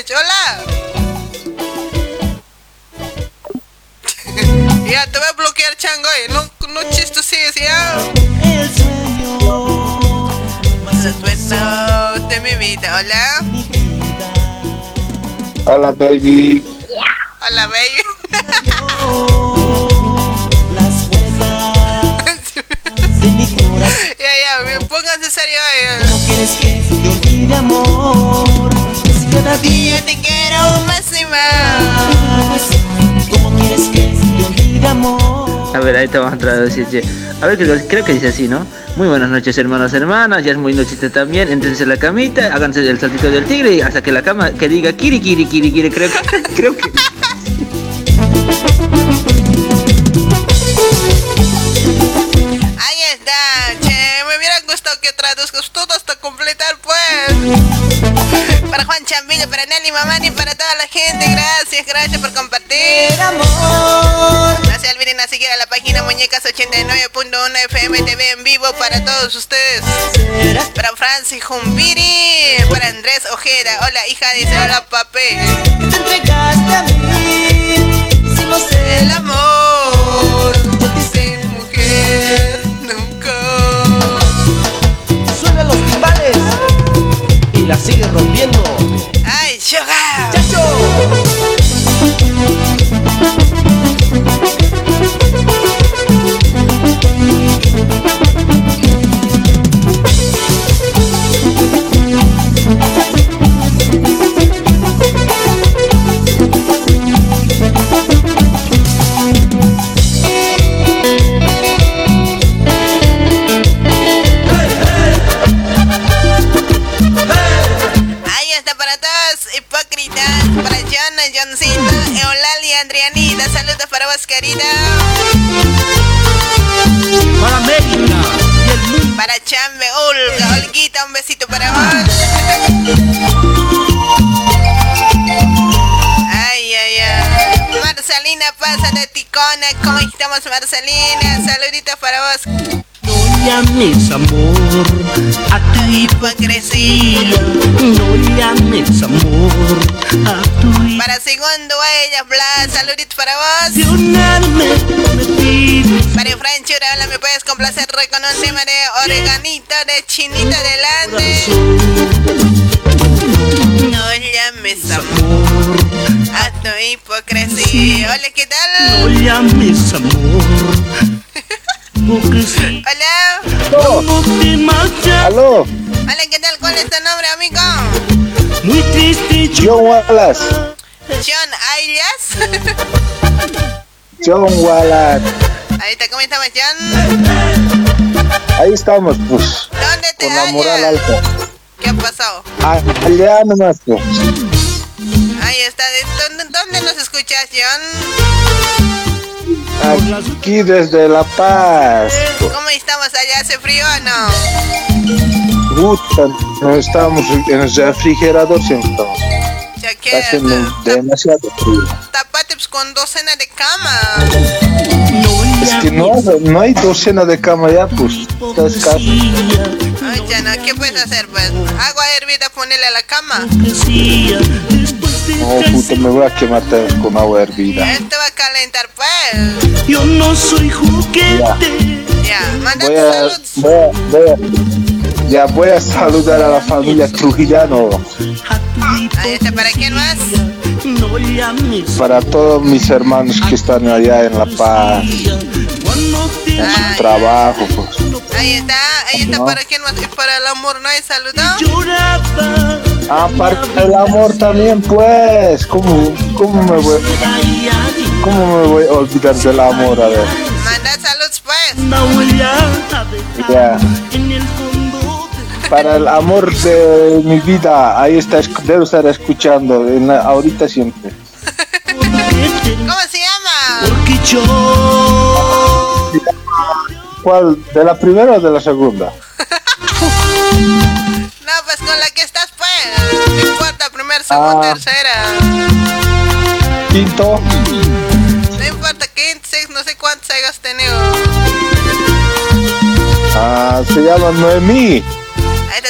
mitad no me has hecho. Hola. <laughs> ya te voy a bloquear, chango. eh. No, no chistes, sí, ya. Los sueños de mi vida. Hola. Hola, baby. Hola, baby. <laughs> ya, ya, pónganse serio. eh. quieres que te olvide amor. Cada día te quiero más y más. ¿Cómo quieres que te olvide amor? A ver, ahí te vamos a traducir. che. A ver, creo, creo que dice así, ¿no? Muy buenas noches, hermanos, hermanas. Ya es muy nochita también. Entrense en la camita, háganse el saltito del tigre y hasta que la cama que diga kiri, kiri, kiri, kiri. Creo que, <laughs> creo que. Ahí está, che. Me hubiera gustado que traduzcas todo hasta completar, pues. Para Juan Chambillo, para Nelly Mamani, para toda la gente. Gracias, gracias por compartir. No se olviden a seguir a la página Muñecas 89.1 FM TV en vivo para todos ustedes. Para Francis Jumbiri, para Andrés Ojeda. Hola, hija, dice hola, papé. Te entregaste El amor. Sin mujer, nunca. Suenan los timbales y la sigue rompiendo. ¡Ay, Saludos para vos, querida. Para América y el mundo. Para Chambe, Olga, Olguita, un besito para vos. Ay, ay, ay. Marcelina, pasa de Ticona. ¿Cómo estamos, Marcelina? Saluditos para vos. No llames amor a tu hipocresía. No llames amor a Para segundo a ella, Blas. Saluditos para vos. Para Franchura, hola, ¿me puedes complacerle con un tema de oreganito de chinita delante. No llames amor a tu hipocresía. Hola, ¿qué tal? No llames amor. <laughs> Hola. Aló, Hola, ¿qué tal? ¿Cuál es tu nombre, amigo? Muy triste. John Wallace. John Ayas. John Wallace. Ahí está, ¿cómo estamos, John? Ahí estamos, pues. ¿Dónde te Con la moral hallas? alta. ¿Qué ha pasado? Ah, Allá nomás, pues. Ahí está. ¿De dónde, dónde nos escuchas, John? Aquí desde La Paz. ¿Cómo estamos allá? ¿Hace frío o no? Puta, no estamos en el refrigerador siempre estamos. Ya Está haciendo demasiado frío. Tapate pues, con docena de cama. Es que no, no hay docena de cama ya, pues. Está escaso. Ay, ya no, ¿qué puedes hacer, pues? Agua hervida, ponele a la cama. No, puta, me voy a quemar con agua hervida. Él te va a calentar, pues. Yo no soy juguete. Ya, manda Voy tu a, salud. voy a, voy a- ya voy a saludar a la familia Trujillano. Ahí está, ¿para quién más? Para todos mis hermanos que están allá en La Paz. En su trabajo, pues. Ahí está, ahí está, No. ¿para quién más? ¿Y para el amor no hay saludo? Aparte del amor también, pues. ¿Cómo, cómo, me voy, ¿Cómo me voy a olvidar del amor? A ver. Manda saludos, pues. Ya. Para el amor de mi vida, ahí está, debo estar escuchando, en la- ahorita siempre. ¿Cómo se llama? ¿Cuál? ¿De la primera o de la segunda? <laughs> No, pues con la que estás, pues. No importa, primer, segundo, Ah. tercera. Quinto. No importa, quinto, seis, no sé cuántos hayas tenido. Ah, se llama Noemí.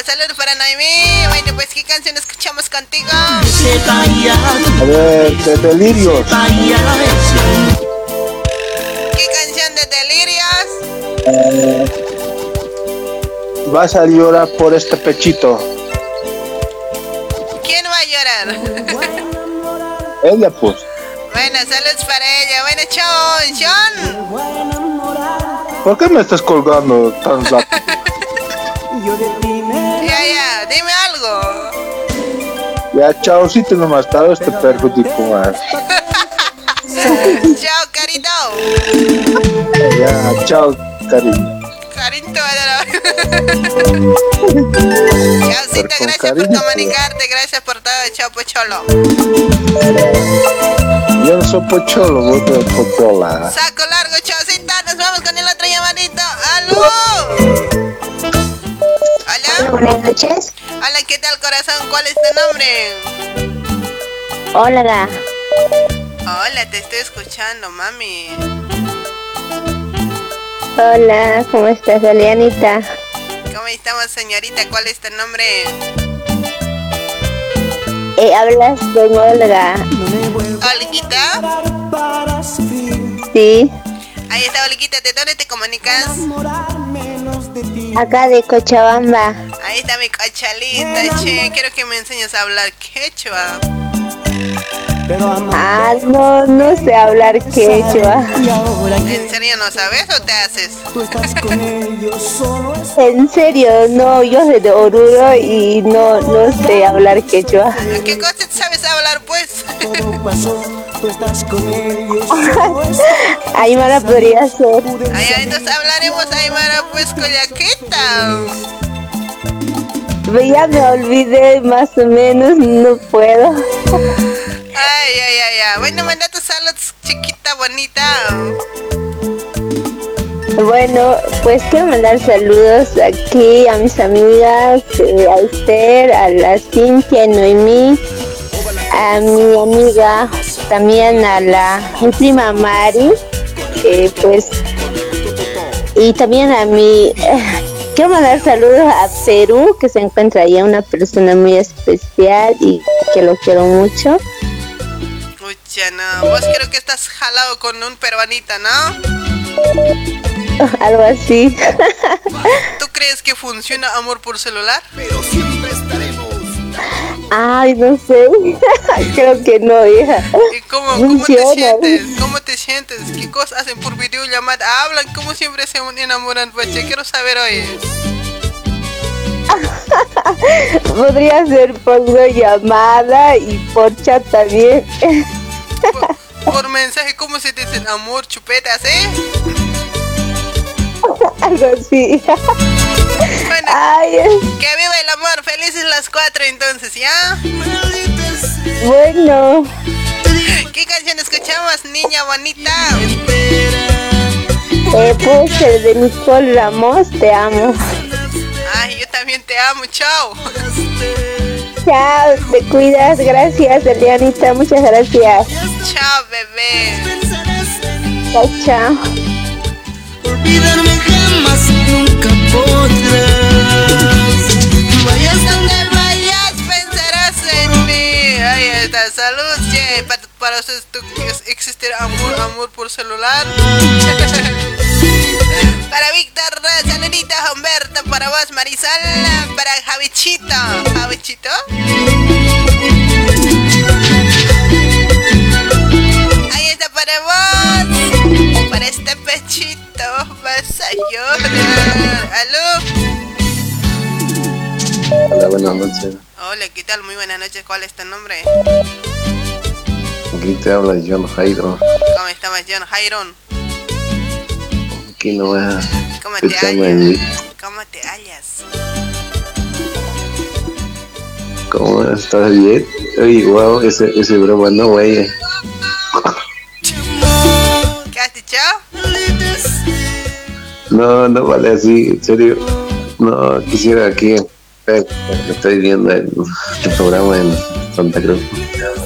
Ahí te saludo para Noemí. Bueno, pues, ¿qué canción escuchamos contigo? A ver, de Delirios. ¿Qué canción de Delirios? Eh, vas a llorar por este pechito. ¿Quién va a llorar? Ella, pues. bueno, saludos para ella. Bueno, chao, John. ¿Por qué me estás colgando tan <laughs> rápido? Dime algo. Ya, chaucito nomás, tal vez te perjudico más. <laughs> chao, carito. Ya, chao, cariño. Carito, <laughs> Chaucita, gracias por cariño. comunicarte. Gracias por todo. Chao, pocholo. Yo no soy pocholo, voy de pochola. Saco largo, chaucita. Nos vamos con el otro llamadito. ¡Aló! Hola. Buenas noches. Hola, ¿qué tal, corazón? ¿Cuál es tu nombre? Hola. Hola, te estoy escuchando, mami. Hola, ¿cómo estás, Elianita? ¿Cómo estamos, señorita? ¿Cuál es tu nombre? Eh, hablas con Olga. Olguita. Sí, Ahí está, Olguita. ¿De dónde te comunicas? acá de Cochabamba. Ahí está mi cachalita, che. Quiero que me enseñes a hablar quechua. Ah, no, no sé hablar quechua. ¿En serio no sabes o te haces? En serio, no, yo soy de Oruro y no, no sé hablar quechua. ¿Qué cosa sabes hablar, pues? Aymara <laughs> podría ser. Ay, entonces hablaremos Aymara, pues, collaqueta. Ya me olvidé más o menos, no puedo. Ay, ay, ay, ay. Bueno, manda tus saludos, chiquita, bonita. Bueno, pues quiero mandar saludos aquí a mis amigas, eh, a Esther, a la Cintia, Noemí, a mi amiga, también a la mi prima Mari, eh, pues, y también a mi, <laughs> quiero mandar saludos a Perú, que se encuentra allá una persona muy especial y que lo quiero mucho. Pucha, no. Vos creo que estás jalado con un peruanita, ¿no? <laughs> algo así. ¿Tú crees que funciona amor por celular? Ay, no sé. <laughs> Creo que no, hija. ¿Y cómo, cómo te sientes? ¿Cómo te sientes? ¿Qué cosas hacen por videollamada? Hablan como siempre se enamoran, pues quiero saber hoy. <laughs> Podría ser por llamada y por chat también. Por mensaje, ¿cómo se dicen? Amor, chupetas, ¿eh? <laughs> Algo así. Bueno, Ay, que amor, felices las cuatro entonces, ¿ya? bueno. ¿Qué canción escuchamos, niña bonita? Eh, pues el de Nicole Ramos, te amo. Ay, yo también te amo, chao. Chao, te cuidas, gracias Elianita, muchas gracias. Chao, bebé. Chao, chao. Olvidarme jamás, nunca podrás. Está, salud, che. Para, para ustedes tú, existe amor, amor por celular. <laughs> para Víctor, saluditos, Humberto, para vos, Marisol, para Javichito. ¿Javichito? Ahí está para vos. Para este pechito vas a llorar. ¿Aló? Hola, buenas noches. Hola, ¿qué tal? Muy buenas noches. ¿Cuál es tu nombre? Aquí te habla John Jairo. ¿Cómo estás, John Jairon? Aquí nomás. ¿Cómo te hallas? ¿Cómo te hallas? ¿Cómo estás bien? Oye, wow, ese, ese broma no, güey. ¿Qué has dicho? No, no vale así, en serio. No, quisiera aquí. Eh, Estoy viendo el, el programa en Santa Cruz.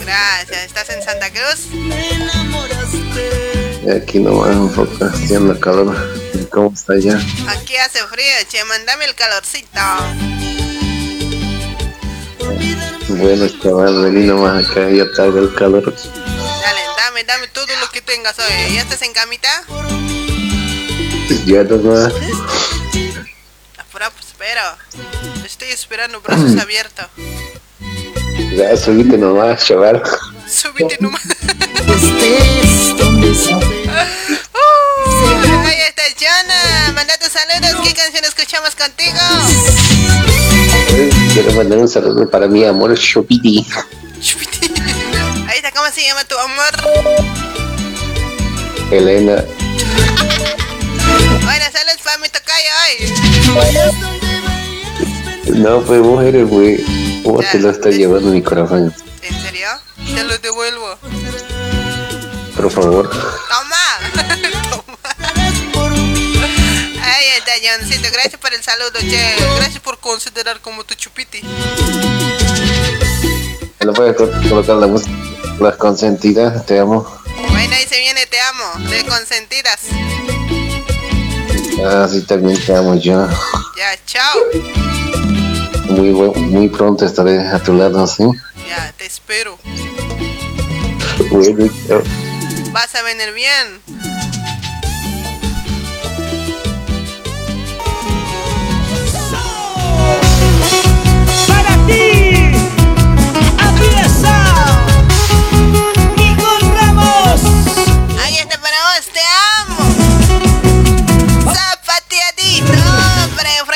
Gracias. ¿Estás en Santa Cruz? Y Aquí nomás un poco haciendo calor. ¿Cómo está allá? Aquí hace frío, che. Mándame el calorcito. Bueno, chaval, vení nomás acá, ya está el calor. Dale, dame, dame todo lo que tengas hoy. ¿Ya estás en camita? Ya nomás. Apura, pues espero. Estoy esperando brazos <clears throat> abiertos. Ya subite nomás, chaval. Súbete nomás. Uh, <laughs> ahí está Jonah. Manda tus saludos. ¿Qué canción escuchamos contigo? Quiero mandar un saludo para mi amor Chopiti. <laughs> Ahí está, ¿cómo se llama tu amor? Elena. <laughs> Bueno, saludos para mi tocayo hoy. No, pues mujeres, güey. ¿Cómo te lo está llevando mi corazón? ¿En serio? Te lo devuelvo. Por favor. Toma. <laughs> Toma. Ahí está, Johncito. Gracias por el saludo, che. Gracias por considerar como tu chupiti. ¿Me lo puedes co- colocar la música? Las consentidas, te amo. Bueno, ahí se viene, te amo. De consentidas. Ah, sí, también te amo yo. Ya, chao. Muy, muy pronto estaré a tu lado, ¿sí? Ya, te espero. Bueno. Vas a venir bien.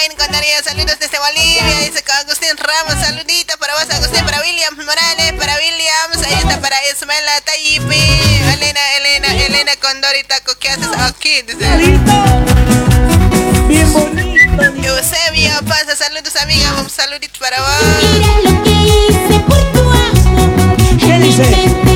Contaría, saludos desde Bolivia. Dice con Agustín Ramos, saludito para vos, Agustín. Para William Morales, para Williams. Ahí está para Ismaela Tayipi. Elena, Elena, Elena Condorita, ¿qué haces aquí? Dice. Bien bonito. Eusebio, pasa, saludos amiga, un saludito para vos. ¿Qué dice?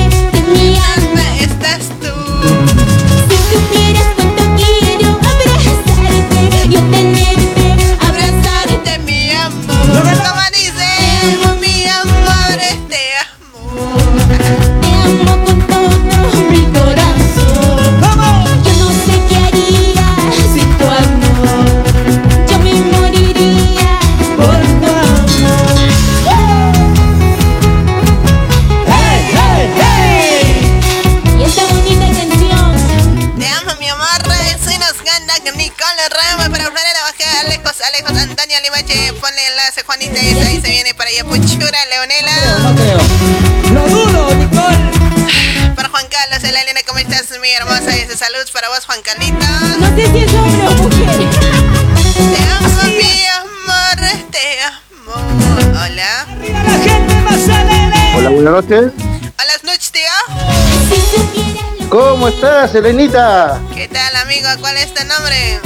¿Cómo estás, Elenita? ¿Qué tal, amigo? ¿Cuál es tu nombre?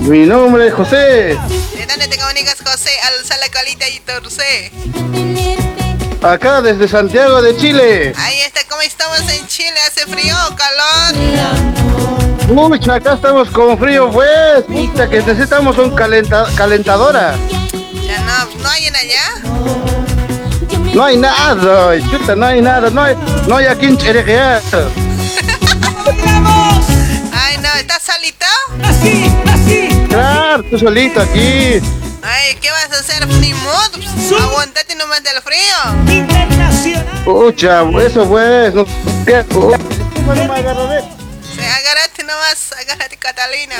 Mi nombre es José. ¿De dónde te comunicas, José? Alza la colita y torce. Acá desde Santiago de Chile. Ahí está, ¿cómo estamos en Chile? ¿Hace frío o calor? Mucha, acá estamos con frío, pues. Pucha, que necesitamos un calenta calentadora. Ya no, ¿no hay en allá? No hay nada, chuta, no hay nada, no hay, no hay aquí en Cherejear. Tú solito aquí. Ay, ¿qué vas a hacer? Ni modo, pues, aguantate nomás del frío. Pucha, eso pues, no ¿qué? Oh, no me agarraré. Sí, agárrate nomás, agárrate Catalina.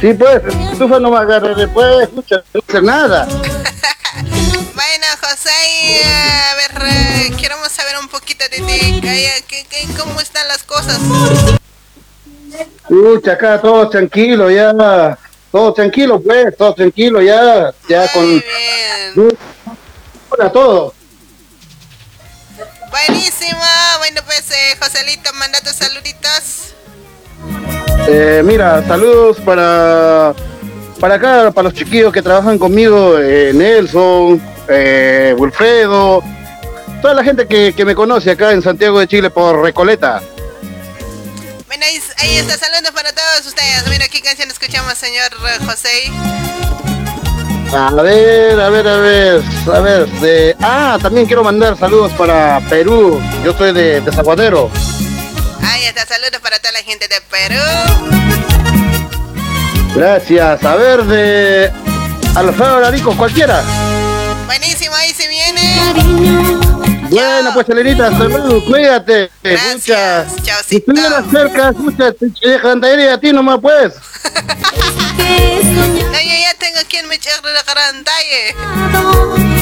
Sí, pues, estufa no me agarraré, pues, pucha, no hacer nada. <laughs> Bueno, José, y, a ver, eh, queremos saber un poquito de ti. Ay, ¿qué- qué- ¿Cómo están las cosas? Pucha, acá todo tranquilo, ya. Todo tranquilo, pues, todo tranquilo, ya. Ya con. Hola, todo. Buenísimo. Bueno, pues, eh, Joselito, manda tus saluditos. Eh, mira, saludos para. Para acá, para los chiquillos que trabajan conmigo, eh, Nelson, eh, Wilfredo, toda la gente que, que me conoce acá en Santiago de Chile por Recoleta. Bueno, ahí, ahí está, saludos para todos ustedes. Mira, ¿qué canción escuchamos, señor José? A ver, a ver, a ver, a ver. de- ah, también quiero mandar saludos para Perú. Yo soy de, de Zaguadero. Ahí está, saludos para toda la gente de Perú. Gracias. A ver, de Alfredo Larico, cualquiera. Buenísimo, ahí se viene. Bueno, pues Elenita, saludos, cuídate. Muchas. Si estuvieras cerca, escucha, te dejantaría a ti nomás, pues. <laughs> No, yo ya tengo quien me charle la carantaye.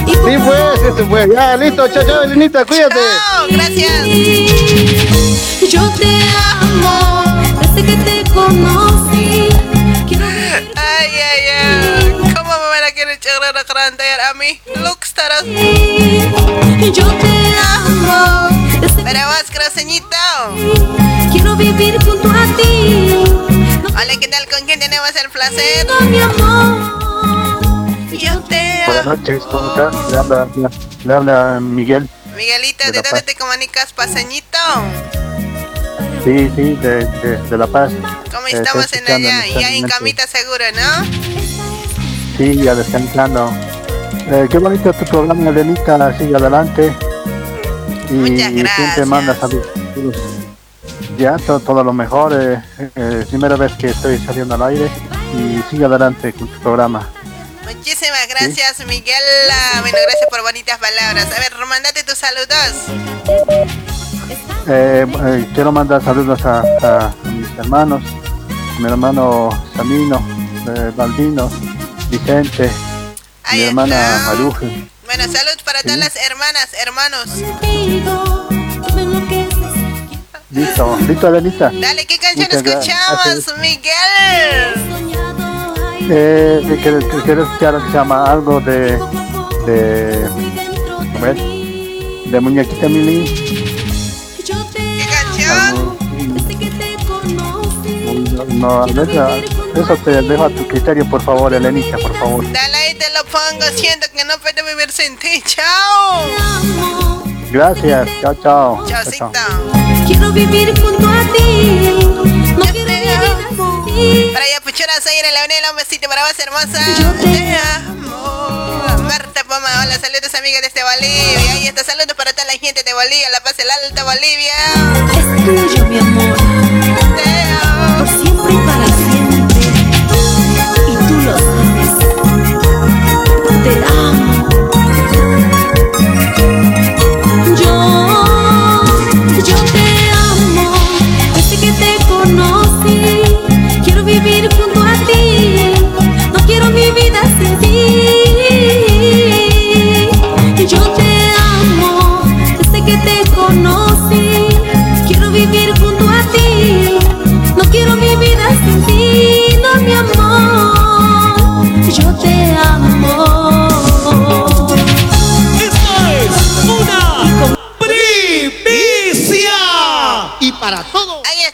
Sí, pues, eso pues. Ya, listo, chao, chao, Elenita, cuídate. Chao, gracias. Yo te amo desde que te conocí. Ay, ay, ay. ¿Cómo me van a mí? Luxtaras. Yo te amo Pero vos, croseñito. Quiero vivir junto a ti. Hola, ¿qué tal? ¿Con quién tenemos el placer? Mi amor. Yo te Buenas amo. noches, ¿cómo estás? Le habla, le habla Miguel. Miguelito, De ¿de dónde te comunicas, paseñito? Sí, sí, de, de, de La Paz. ¿Cómo Eh, estamos estoy en allá? Ya en camita seguro, ¿no? Ya descansando. Eh, qué bonito tu programa, Elenita, sigue adelante. Y, Muchas siempre manda saludos. Ya, todo, todo lo mejor. Eh, eh, primera vez que estoy saliendo al aire y sigue adelante con tu programa. Muchísimas gracias, Miguel. Ah, Bueno, gracias por bonitas palabras. A ver, mandate tus saludos. Eh, quiero mandar saludos a, a- a mis hermanos, mi hermano Samino, eh, Vicente, mi hermana Maruja. Bueno, salud para todas las hermanas, hermanos. Listo, listo, Elenita. Dale, ¿qué canción Muchas gracias. escuchamos, Miguel? Eh, que, que, que quiero escuchar que se llama algo de. de. a ver, de Muñequita Mili. ¿Qué canción? No, no, a ver, eso te dejo a tu criterio, por favor, Elenita, por favor. Dale ahí te lo pongo, siento que no puedo vivir sin ti. Chao. Gracias, chao, chao. chao. Quiero vivir junto a ti. No quiero vivir Para allá, puchuras, ayer en la avenida, un besito para vos, hermosa. Te amo. Marta Poma, hola, saludos, amigas desde Bolivia. Ahí está, saludos para toda la gente de Bolivia, La Paz, el Alta Bolivia. Es tuyo, mi amor. Por siempre y para siempre.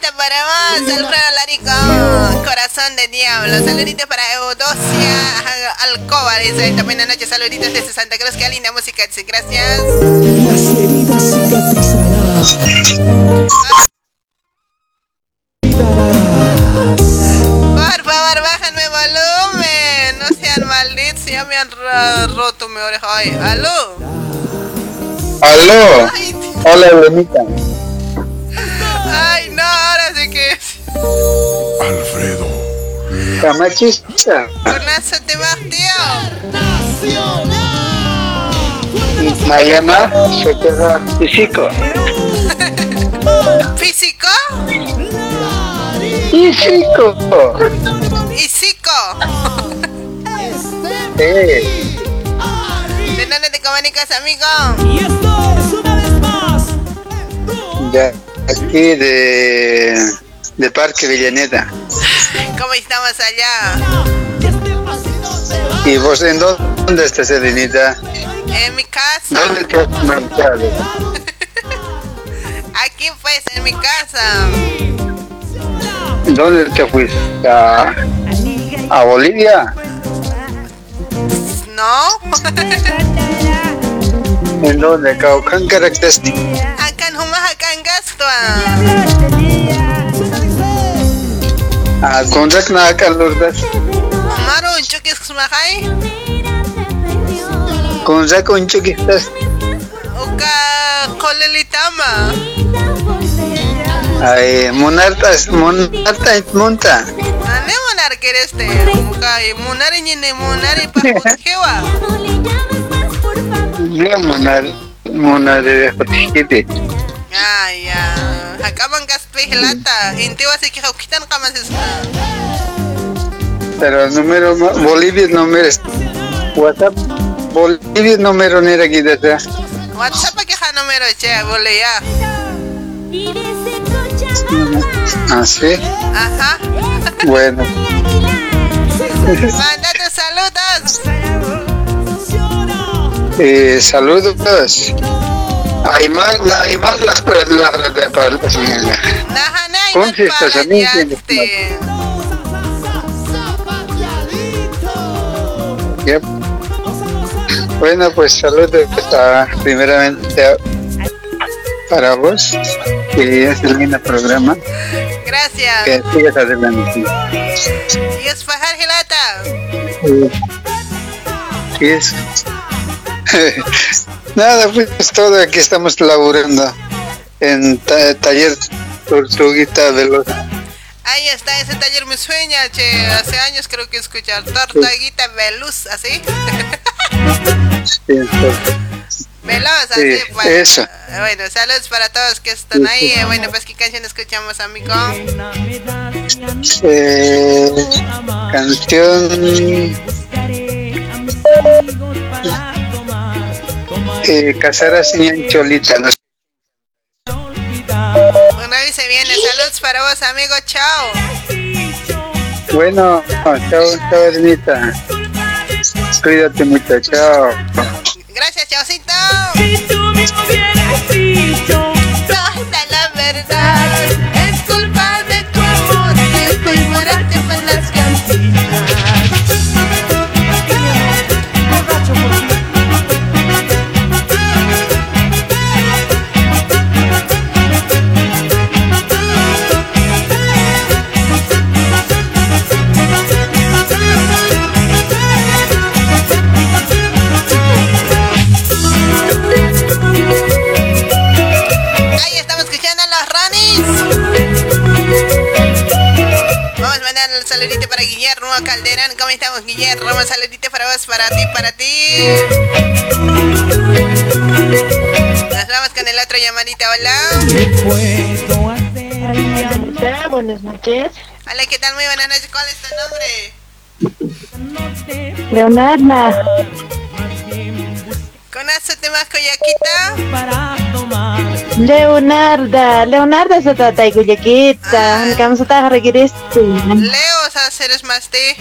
Está para vos, Alfredo Larico, corazón de diablo. Saluditos para Eudocia Alcoba, dice esta buena noche. Saluditos desde Santa Cruz, qué linda música, dice, gracias. Las heridas cicatrizarán. Por favor, bájame volumen. No sean malditos, ya me han roto mi oreja. Ay, aló. Aló. Hola, Elenita. Ay, Alfredo. Camachista. Conazo te vas, tío. Mayama se queda físico. ¿Físico? Físico. <laughs> Sí. ¿De dónde te comunicas, amigo? Ya, aquí de, de Parque Villaneta. ¿Cómo estamos allá? ¿Y vos en dónde estás, Elenita? En mi casa. ¿Dónde te has marchado? <laughs> Aquí pues, en mi casa. ¿Dónde te fuiste? ¿A, a Bolivia? ¿No? <laughs> ¿En dónde? ¿Caucán Caractesti? Acá Humaja, acá en Gastua. ¿A Conracna acá Lourdes? Maru, chukis sumajay. ¿Conrac un chuquistas? Uka kolelitama. Ay, monartas, monarta monta. Ane monar quereste. Uka monari ñine monari pa jewa. No, monar, monar <laughs> de ya. Acá van gaspe helata. Inti wasi ki haukitan kamas Pero número, Bolivia número, es- WhatsApp, Bolivia número ni aquí desde. WhatsApp que ha número che, bole ya. Ah, sí. Ajá. Bueno. Mándate saludos. Eh, saludos. Hay más, hay más las palabras de palabras. ¿Cómo se estás a mí? Yep. Bueno, pues saludos primeramente para vos, que es el lindo programa, Gracias. que sigas adelante. Es fajar helata. Y es... <laughs> Nada, pues todo aquí estamos laburando en ta- taller Tortuguita Veloz. Ahí está, ese taller me sueña, che. Hace años creo que escuchar Tortuguita Veluz, ¿así? Sí, Veloz, Sí, así. pues. eso. Bueno, saludos para todos que están ahí. Bueno, pues, ¿qué canción escuchamos, amigo? eh, canción eh, Casara sin Cholita. ¿no? Vez se viene. Saludos para vos, amigo. Chao. Bueno, chao, chao, Ernita. Cuídate mucho, chao. Gracias, chaucito. Toda la verdad mandar un saludito para Guillermo Calderón. ¿Cómo estamos, Guillermo? Saludito para vos, para ti, para ti. Nos vamos con el otro llamadito. Hola. Hola, buenas noches. Hola, ¿qué tal? Muy buenas noches. ¿Cuál es tu nombre? Leonarda. ¿Conoces temas Coyaquita? Leonarda, Leonarda se trata de Guyaquita, que vamos a regreso. Leo, o sea, eres más de.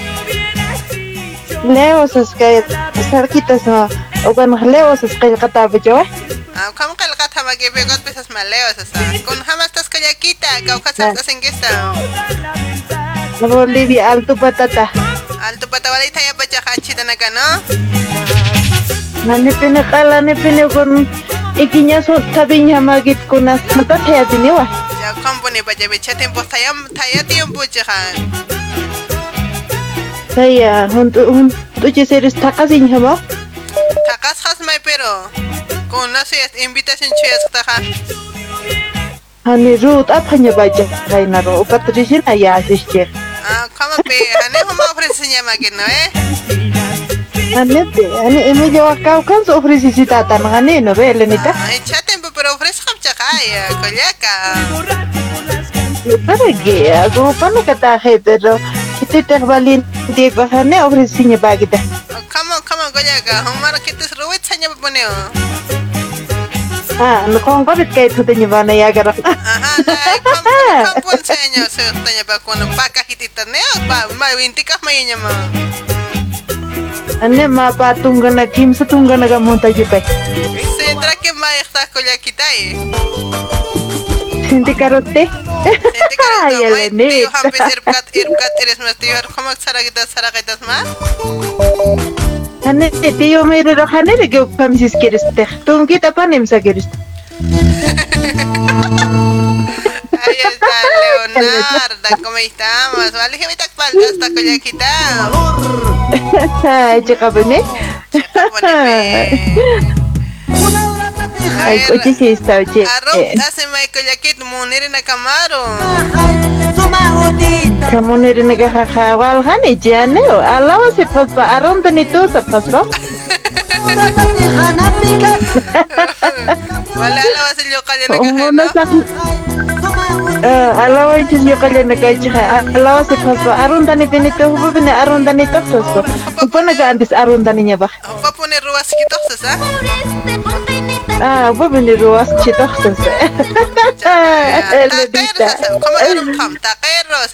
Leo, es que cerquita, so, Ogan leo sus qillqata bicho. Ah, ¿Cómo que el ma que pegó pesas maleos? O sea, con jamás estás collaquita, caucas estás en esta. Bolivia alto patata. Alto patabalita ya pacha hachita acá, ¿no? Nane pene kala ne pene con ikinya so tabinya magit kunas mata saya tiniwa. Ya compone pacha becha tiempo taya taya tiempo chaja. Saya untuk untuk jeseris takasin hama. Takas has mai pero. Con sé, invitación chuyas taja. Hani rut ap hanya baca kaina ro upatrisin aya asische. Ah, ¿cómo pe? Ane homa ofrece llama que no, eh? Hani te hani emi jawa kau kan so ofrisi si tata ngane no be lenita. Ay, chatempo pero ofrece ham chakaya, collaca. Para que aku pana kata he pero kita terbalin dia ko hani ofrisinya bagita. ¿Cómo, cómo, collaca? Homar que te ruwet saña poneo. Ah, no kong ko kay tutunya bana ya gara. Kampun señor, se tanya pa kuno paka hitita neo, pa ma wintika may nyama. Ane ma patunga na kim sa tunga na gamunta jupe. Sentra que ma está collaquita eh. Sinti karote. <laughs> Ay, Tío, Elenita. hampe irkat <laughs> irkat eres más tío, ¿cómo saragitas saragitas más? Ane tío me re rojane de que pamisis quieres <laughs> te. Tungi tapanim sa quieres. Ahí está Leonarda, ¿cómo estamos? Vale, que me está falta esta collaquita. <laughs> Ay, coche sí está, oye. Arroz, hace mai collaquita, munir en Camaro. Kamu nere nega haha wal hani jane o alawa se paspa aron tani tu sa paspa. Wala ala was el yocal en Oh, no sa. Eh, alawa chis yo kale nega chiha alawa se paspa aron tani pini tu hubu pini aron tani tu paspa. Upana ga antis aron tani nya ba. Va a poner ruas quitos, ¿ah? Ah, hubu pini ruas chito sa. Eledita. ¿Cómo era un pam? Taqueros.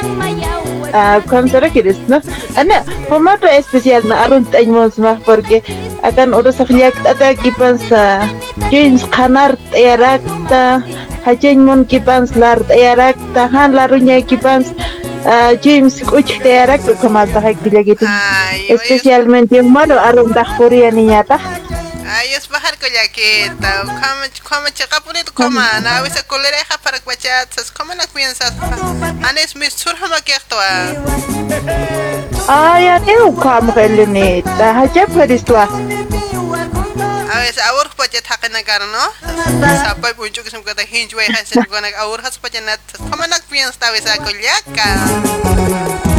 Ah, ¿cuánto ከምሰረ ኪደስና ኣነ ፎማዶ especial ንኣሮን ጠኝሞን ስማህ porque akan oro sakliak tata kipans James kanar tayarakta hajen mon kipans lar tayarakta han larunya kipans James kuch tayarakta kamal tahak bila gitu especialmente yang malo arum tak korea ninyata niñata. Ay, es bajar collaqueta. Como, como chica bonito, como na, wisa colereja para cuachatas. ¿Cómo la piensas? Anes mis surja ma que actúa. Ay, ate ukam helenita. Haja peristua. Ya está na cara, ¿no? Sapa mucho que se me queda hinjo y hace con ahora has pues ya nat. ¿Cómo la piensas? A veces collaca.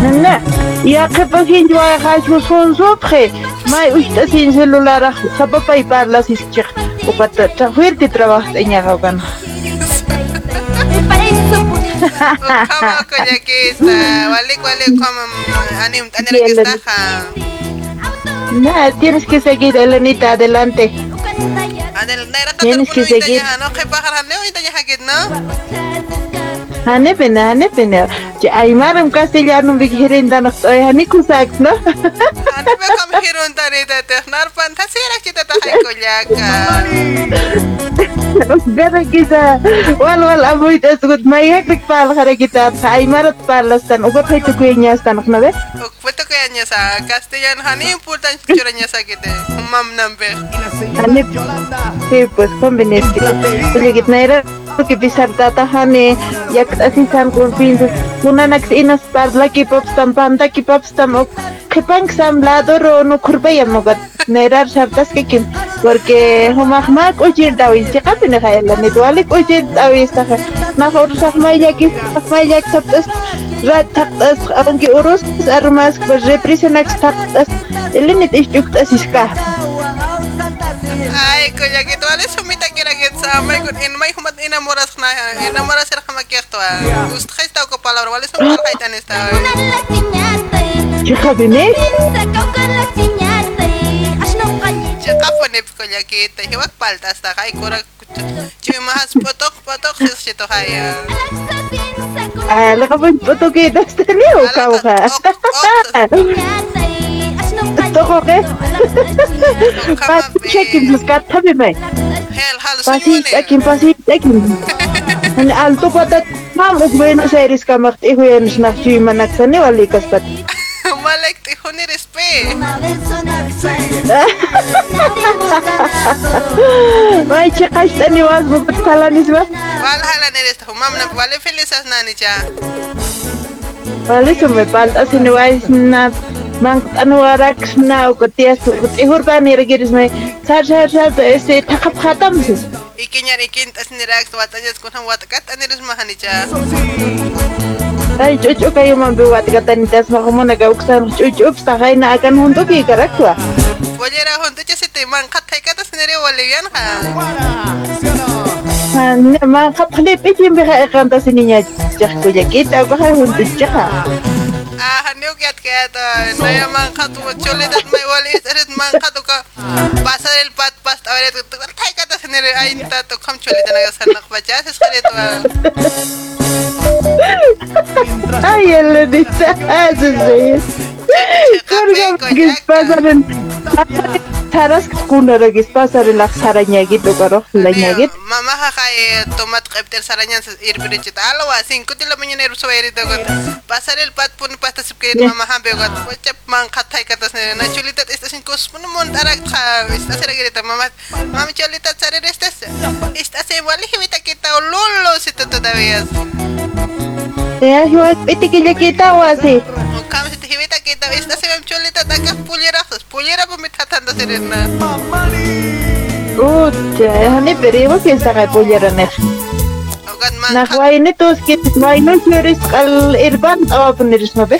Nana, ya que pasin yo a hajo son sopre. Mai usta sin celular, sapa pa parla sis chik. O pata ta fuerte trabajo enya hogan. ¿Cómo collaqueta? Vale, vale, como anim, anim está. Nada, tienes que seguir, Elenita, adelante. Tienes que seguir. No. Hane pena, hane pena. Ya aymar en castellano me quieren dar nos oye, hani kusak, ¿no? Ano ba kam hirun tani teteh narpan tasira kita tahay kolyaka. Gara kita, wal wal amoy tas gut may hektik pal kara kita. Aymar at palas tan, ugot hay stan na be. Puto kaya niya sa castellano hani important picture niya sa kita. Mam nambe. Sí, pues na era que pisar tata hane, yak así san con pinzas. Una nax inas parla ki pop stam panda ki pop stam ok. Kepang sam lado ro no kurba ya mogat. Nerar shartas que kim. Porque humahmak ujir dawi chika pina kaya la awan ki urus, armas, represenax taktas. Ilinit istuktas iska. Ay, kolyakito, wala sumita kira git sa may kun in may humat inamoras na inamoras sila ka magyakto ah. Gusto kayo tao ko palabra, wala sumita kayo tanis tao. Chika bine? Chaka po nip kolyakito, hiwag paltas ta kay kurag Chumahas potok potok sis chito kaya. Ah, nakapag-photogate sa niyo, ka ka. toqoqe pasichekin buscatame pasis ekin pasis ekin alto kota Vamos, Buenos Aires kamak ihuyan na chimanak sa ni wali kaspat. Malek tiho ni respe. May chikash tani was bubat kalanis ba? Wal hala ni res humam na wale felisas nani cha. Wali sume palta siniwais na mang anu arak na ko tias ko ihur pa ni regiris may sar sar sar to este takap khatam sis. Ikinyar ikin tas ni rax watanyas kun ham watakat aniris mahani cha. Ay cucu kayo mambiwat kata ni tas makamuna gauksan cucu sa kay na akan hunto ki karakwa. Wajera honto cha site man khatay katas nire waliyan ha. Man man khat khalip ijim bi khay kan tas ninya jak ko jakita ko kay hunto chaka. Ah hanyo kiat kiat naya man khatu chole dat may wali sarit man khatu ka pasar el pat past awre tu tay katas nire ay ta to kham chole tanaga sanak bacha ses khare to. Ay, el de haces Kurga gis pasarin taras lak karo lanyagit. Mama kay tomat qebtel saranyan sa irbiri chita alawa cinco mañana to got pasar el pat pun pasta sipke mama ha be got pochap man khatay katas ne na chulita esta cinco pun mon kha esta mama mama chulita sarir esta esta se wali hibita kita si todavía Ya, yo piti que <laughs> ya kita wasi. Kami si hibita kita esta se mem chulita takas pullera pullera po mitatanda sirena Ucha, hani perimo que sa kay pulyara ne. Na huay ni tos kit huay no juris kal irban awa puniris mabe.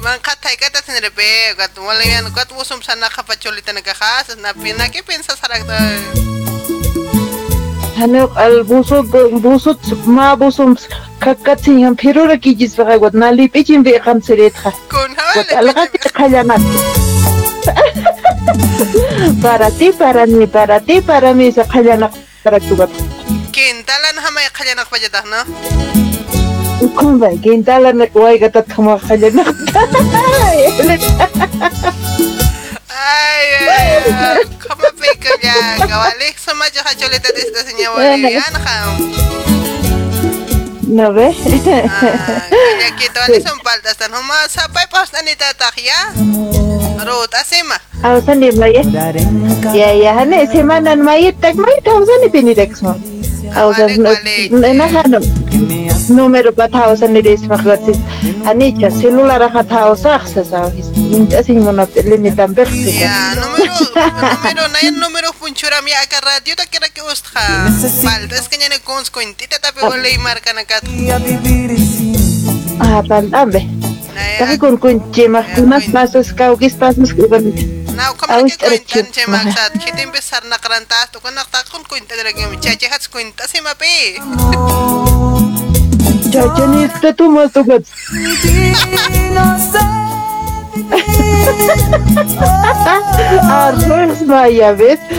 man khatay kata sinere be gat wala yan gat usum sana kapacholita nagkakas na pina ke pensa sarak to Hani al buso buso ma busum kakatsin ham pirura ki jis baga got nali pichin be kan seret kha. Kun Got algat khayanat. Para ti, para mí, para ti, para mí, sa khayanak para tu got. kintalan hamay khayanak pajadah no Kung ba, gintala na kuway gatat kama khayanak. ay ay kama pika ya gawalik sama jaha cholita desta seña bolivian kham No ve? ya kita ni son paltas tan huma sapay pas na nita takya Rot asima Hausan di maya. Ya ya hane semanan mayit tak mayit hausan di pinidex mo. Hausan na hanam. Numero pat hausan ni des magatis. Ani cha celular ka hausa sa sa. Inta sin mo na limitan berti. Ya, numero na yan numero punchura mi aka radio ta kira ki ustha paltas kanya ne kons ko intita tapi wala marka na kat Ah. Tapi kun kun cema kunas masus kau kis pasus kun. Now kama ke kuintan che maksat kitim besar na karantas to kunak ta kun kuinta lagi mi chache hats kuinta si mapi Chacha ni te tu mas tu gat. Arroz maya ves. <laughs>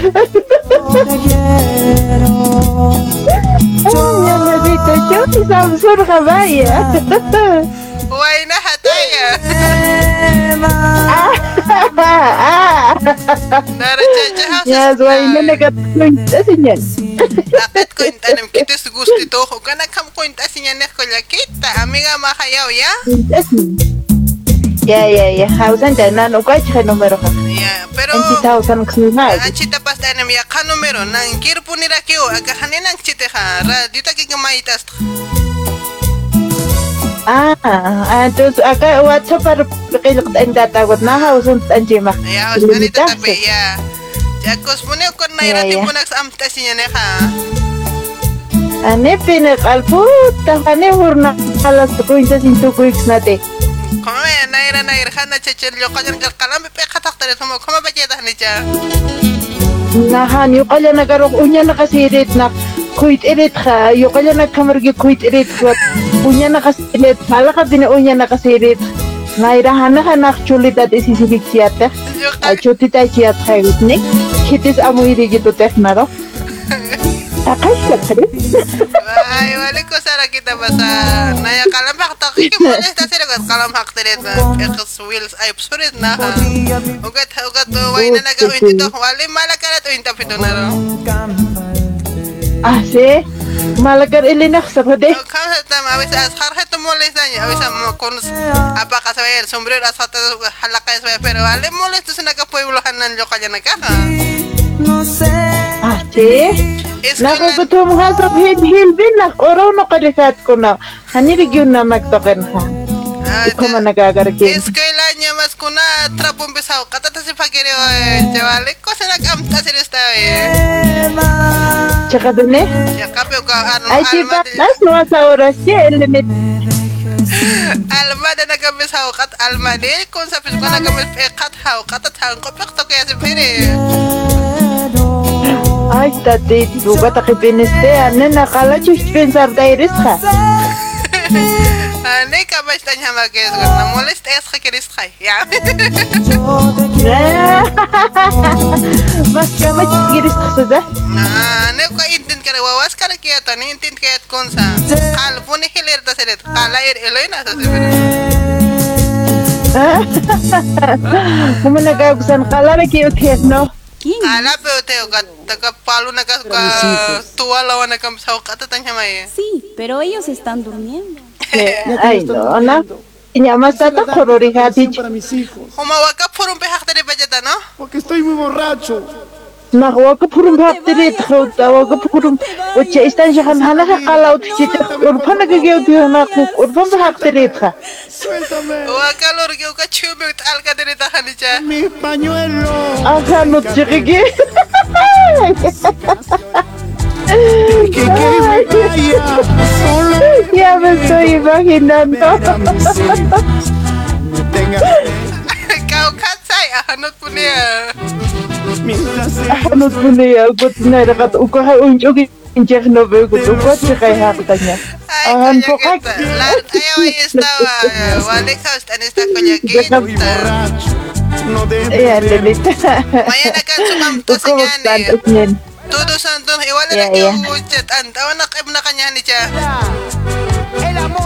Ya me viste yo y Samsung vaya. Why na hataya Nara chache hats Ya zuai na nagat kuinta sinyan. Dapat kuinta nem kitis gusto to ko kana kam kuinta ya Ya ya ya, hausan dana no kwa cha numero ka. Ya, pero Anchi hausan ksuna. Achita pas tanam ya ka numero nang kirpunira kiyo aga haninang chite ha radio ta kigamaitas Ah, ah, entonces acá WhatsApp para que lo que data wat na hausan anjima. Ya, os ganito tape ya. Ya kospune ko na ira Ya, ya. tipo nags amta sinya ne ha. Ane pine kalpu tahane hurna alas tu kuinta sin tu kuix nate. Koma ya na ira na ira hana chechel yo kanyan kal kalam pe khatak tare tomo koma ba jeda ni cha. Nahan yu kala nagarok unya nakasirit na kuit irit ka yu kala nagkamargi kuit irit wat unya nakasirit pala ka din unya nakasirit nairahan na kanak chulit at isisibig siyate ay chutit ay siyat kayit ni kitis amuiri gitu tek naro Takas ka kare? Ay, vale, cosa la kita basa. Naya kalam hak tak ki molesta sir kat kalam hak teret na. Ekas wheels ay psurit na ha. Ugat ugat to wai na naga uinti to. Wale mala kala to inta pito na ro. Ah, sí. Malakar ilinak sa pwede. Kam sa tam awis as har het molesta niya. Awis am kon apa ka sa el sombrero as hata halaka sa pero wale molesta sa naga pueblohan nan yo kaya naga ha. Ah, sí. Nakagutom ha sa hilbin na oraw na karikat ko na. Hani region na magtoken ha. Ikaw man nagagarkin. Escuela niya mas kuna trapo empezado. Katata si pagkiri o chavale. Cosa na kamta sir esta eh. Tsaka dun eh. Ya kape ka ano Ay, si Baklas, no sa oras siya, elimit. Alma na <laughs> nagamisaw kat alma ni kung sa pisko nagamis eh kat haw katat haw ko pekto kaya si pere. Ay, tati, duga ta kipiniste, ano nakala chus pensar dairis ka. <laughs> Ani ka ba sta niya magis ko na molest es ka kiris kay. Ya. Mas kama chigiris ka sa da? Na, ne ko intin kare wawas kare kaya to ni intin kaya kon sa. Kal puni hilir ta seret. Kala ir eloy na sa kala na no? Ala pe te ka taga palu na ka ka tuwa lawa na kam sa ka ta niya may. Sí, pero ellos están durmiendo. <laughs> Ay, no, na. Inyama sa ta korori hatich. Humawa ka purong pe hakta de bajeta no? Porque estoy muy borracho. Cha. Mi pañuelo. Aka no chikigi. <laughs> Ya me estoy imaginando. Kau katsay ahanot po niya. Ano po na yan? Gut na rakat uko ha unjogi. Injek no be gut uko chikay hakta niya. Ahan po kak. Ayaw estaba. Wale ka ustan esta koyakita. Ya, lelita. Mañana ka sumamta sa Uko yan eh. magtantos niyan. Todo santo igual Yeah, na yeah. kaya uchet. Antawa na kaya na kanya ni cha.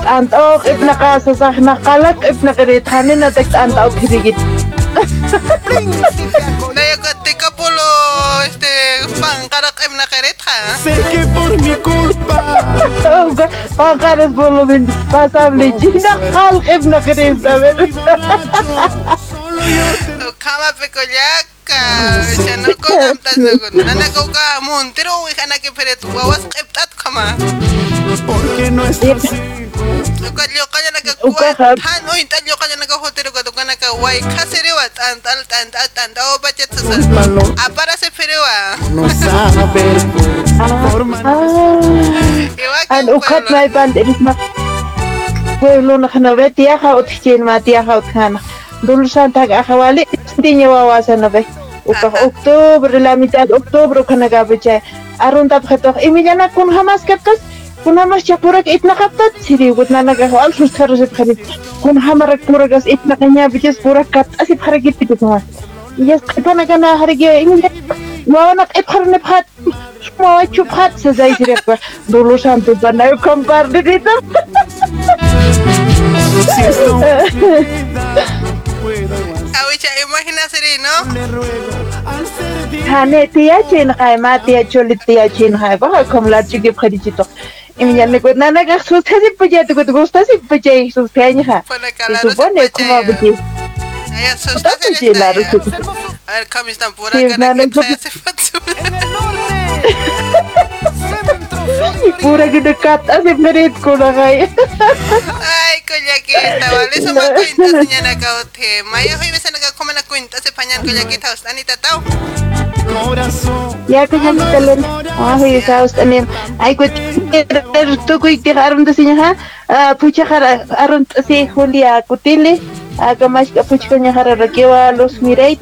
Antok if nakasasak nakalak if nakirithanin na text antok hirigit. Daya ka tika <laughs> pulo este pang karak em na keret ha. Sé que por mi culpa. Pangkaras bolo min pasable jina kalk if nakirit sabi. <laughs> Kama pe Porque no es así. Ukalyo ka niya nagakuha. Han uy talyo ka niya nagahotero ka doon ka nagaway. Kasiriwa tantal tantal tantal. O budget sa sa. Ah. No saber por An ukat may band ilis na. Pueblo na kanabe tiaka ut chin ma wawasan upaj Oktober la mitad octubre kunagapi chay arruntap qhatuq imillankun hamas kaptas kunamas chapurak itnaqapat siri witnanakaq alsus kharusip qhani kun hamarak purakas itnaqañapichis purakat asip qharakitipisamas yas qhipanakana qhariki imillan wawanak ipqharunipqhat mawachupqhat sasay siriqpa dulusantu panayu compartidita Si es tu vida, puedo no? Hane tiya chin khai ma tiya cholit tiya chin khai ba kom la chigi phadi chito. Imi yan ko na na gak sus ko gusta si sus thani ha. Supone como. Aya sus la ru. A ver, kami están pura Sí, kana no. <laughs> <laughs> Pura gidekat asip merit ko na kay. Ay, kunyakita, wale sa mga kwenta sa niya nagkaute. Maya huy bisa nagkakuma na kwenta sa panyan kunyakita. Haus, anita tao. Ya ko yan talon. Ah, huy sa us anim. Ay ko tu ko ikti aron to sinya ha. Pucha kara aron si Julia Kutili. Aga mas ka pucha kanya kara rakewa los mirate.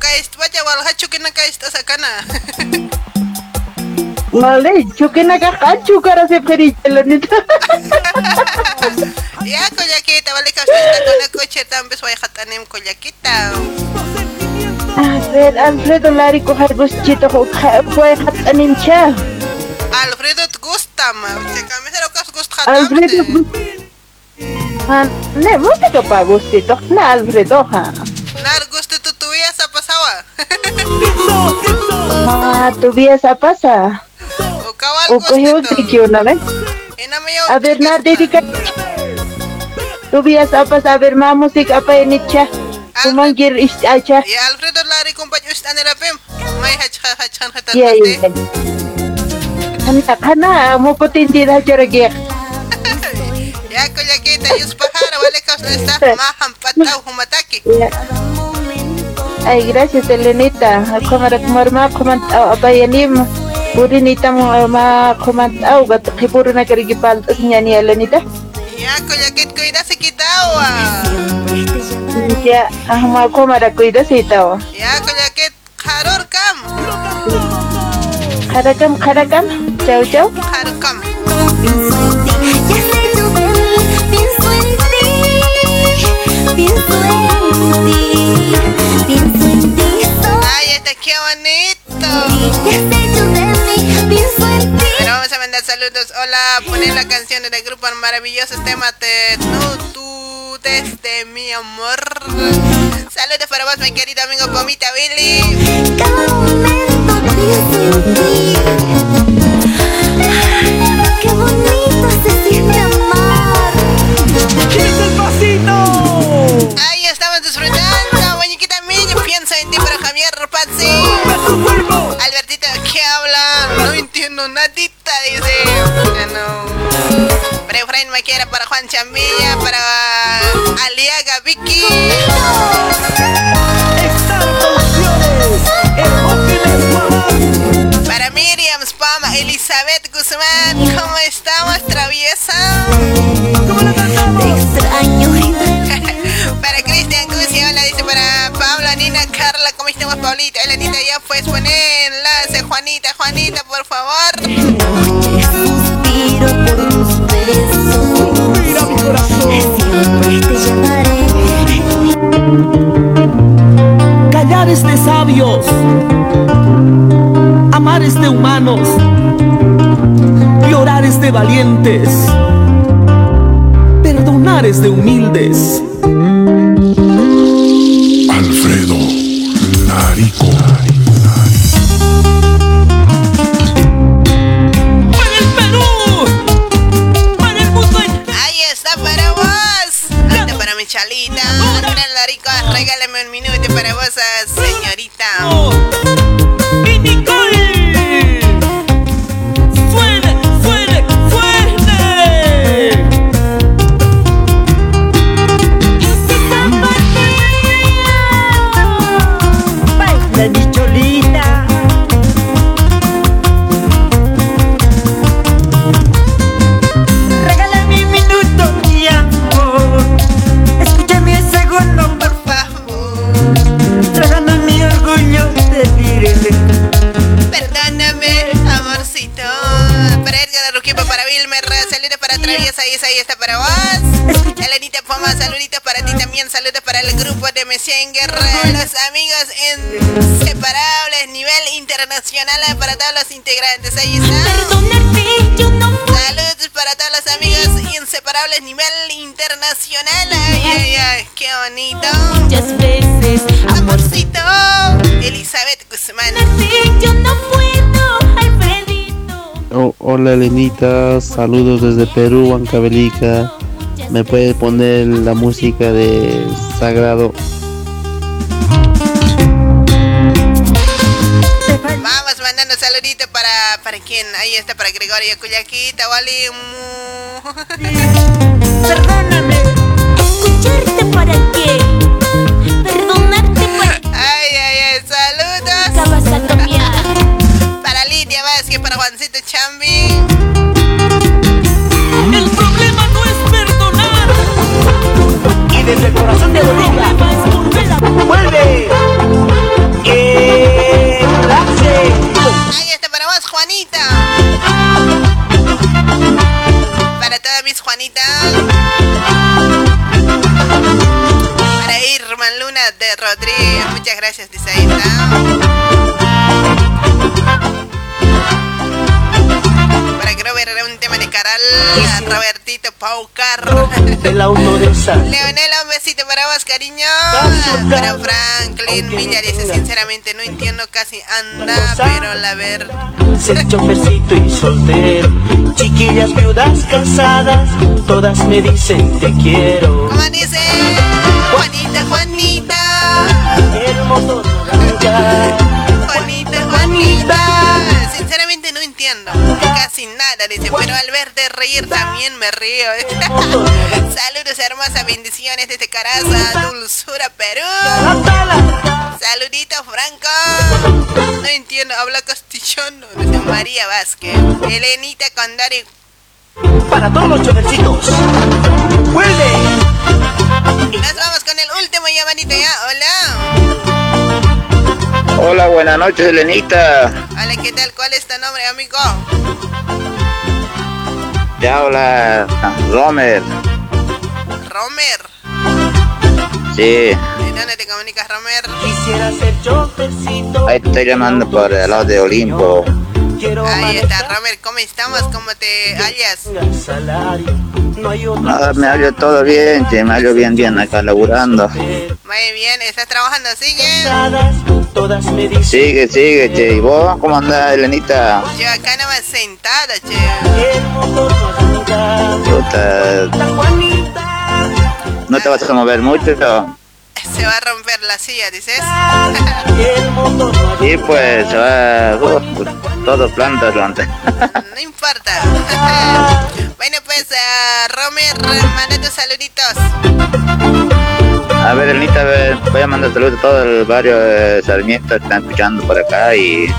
Ok, vaya, walhachu que no estás acá na. Vale, <laughs> chukinaqa qanchukara sipqirichalanita. <laughs> Ya, collaquita, vale, que usted con el coche también voy a jatanem collaquita. A ver, Alfredo Larico Harguschito fue hatanincha. Alfredo te gusta, ma. Te cambias lo que gusta. Alfredo Ah, ne, música para gustito. Na, Alfredo, ha. Tu vida sa <laughs> tu vida esa pasa. O cabal O cogió un tiquio una vez. A ver, na, dedica. Esa pasa, a ver. Kumangir acha. Ya Alfredo Lari en el apem. May hachan hachan hatan. Ya, <laughs> ya. Ko collaquita, yus está mahan patao humataki. Ay, gracias, Elenita. Kumara kumarma kumant abayanim. Burinita mo ma kumant au gat kipuro na karigipal niya ni Elenita. Ya collaquit cuida se quitawa. Ya, ah ma kumara cuida si tao. Ya collaquit haror kam. Karakam, karakam. Ay, este qué bonito. Bueno, vamos a mandar saludos. Hola, poner la canción del grupo maravilloso tema de No tú desde mi amor. Saludos para vos, mi querido amigo Pomita Billy. Qué bonito se siente No entiendo nadita, dice. No. Para Efraín Maquera, para Juan Chambilla, para Aliaga Vicky. Para Miriam Spam, Elizabeth Guzmán, ¿cómo estamos, traviesa? <laughs> para Cristian Guzzi, hola, dice para Pablo, Nina, Carla, ¿cómo estamos, Paulita? Elenita, ya pues poner enlace, Juanita, Juanita, por favor. Callar es de sabios, amar es de humanos, llorar es de valientes, perdonar es de humildes. Chalita. Andrea Larico, regálame un minuto para vos, señorita. Vilmer, saludos para Traviesa, ahí, ahí está para vos. <laughs> Elenita Poma, saluditos para ti también, saludos para el grupo de Messenger, los amigos inseparables, nivel internacional para todos los integrantes, ahí está. Saludos para todos los amigos inseparables, nivel internacional, ay, ay, ay, qué bonito. Muchas veces, amorcito, Elizabeth Guzmán. Yo no puedo, hola Elenita, saludos desde Perú, Huancavelica. ¿Me puede poner la música de Sagrado? Vamos mandando saluditos para, para quién, ahí está para Gregorio Cuyaquita, Wally. <laughs> ¿Escucharte para qué? El problema no es perdonar. Y desde el corazón de Bolivia, vuelve. ¡Que! Ahí está para vos, Juanita. Para todas mis Juanitas. Para Irma Luna de Rodríguez. Muchas gracias, dice ahí. Robertito Paucar. El auto de sal. Leonela, un besito para vos, cariño. Para Franklin Villa dice, sinceramente no entiendo casi anda, pero la ver. Ser chofercito y soltero. Chiquillas viudas casadas, todas me dicen te quiero. ¿Cómo dice? Juanita, Juanita. El motor naranja. Juanita, Juanita. No entiendo casi nada, dice, pero al verte reír también me río. <laughs> Saludos, hermosas bendiciones desde Caraza, Dulzura, Perú. Saluditos, Franco. No entiendo, habla castellano. María Vázquez. Elenita Condori. Para todos los chofercitos. ¡Vuelve! Nos vamos con el último llamadito ya. Hola. Hola, buenas noches, Elenita. Hola, ¿qué tal? ¿Cuál es tu nombre, amigo? Te habla Romer. Romer. Sí, ¿De dónde te comunicas, Romer? Quisiera ser ahí te estoy llamando por el lado de Olimpo. Ahí está, Romer. ¿Cómo estamos? ¿Cómo te hallas? Ah, me hallo todo bien, che, me hallo bien, bien acá laburando. Muy bien, ¿estás trabajando? ¿Sigue? Sigue, sigue, che. ¿Y vos cómo andás, Elenita? Yo acá nomás sentada, che. Puta, ¿No te vas a mover mucho? no? Se va a romper la silla, dices. Sí, pues, se va... uh, todo plantas, antes. <laughs> No importa. <laughs> bueno, pues, uh, Romer, manda tus saluditos. A ver, Elenita, a ver, voy a mandar saludos a todo el barrio de Sarmiento que están escuchando por acá y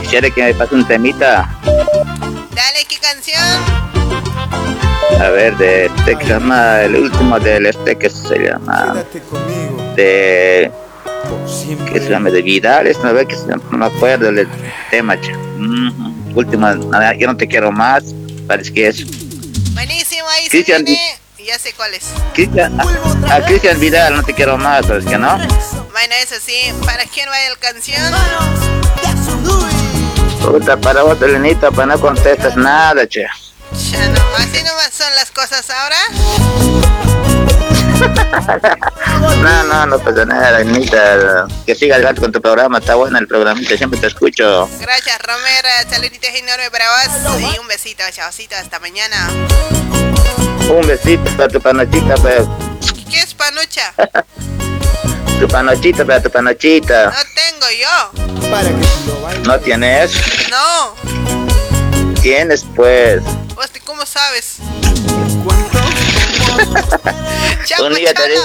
quisiera que me pase un temita. Dale, ¿qué canción? A ver, de este que se llama, el último del este que se llama, de, que se llama de Vidales, no, ve que se llama, no me acuerdo del tema, che. Mm, última, nada, yo no te quiero más, parece que es. Buenísimo, ahí Cristian, se viene. Ya sé cuál es. Cristian, a, a Cristian Vidal, no te quiero más, parece que no. Bueno, eso sí. ¿Para quién va la canción? Puta, para vos, Elenita, pues no contestas nada, che. Ya no. Así nomás son las cosas ahora. <laughs> No, no, no pasa nada, Elenita. Que siga adelante con tu programa, está bueno el programita, siempre te escucho. Gracias, Romero. Saluditos enormes para vos. Y un besito, chavosito. Hasta mañana. Un besito para tu panochita, pues. ¿Qué es panucha? <laughs> Tu panochita, para tu panochita. No tengo yo. ¿No tienes? No. Tienes, pues. ¿Vos te- cómo sabes? <laughs> Un día te digo.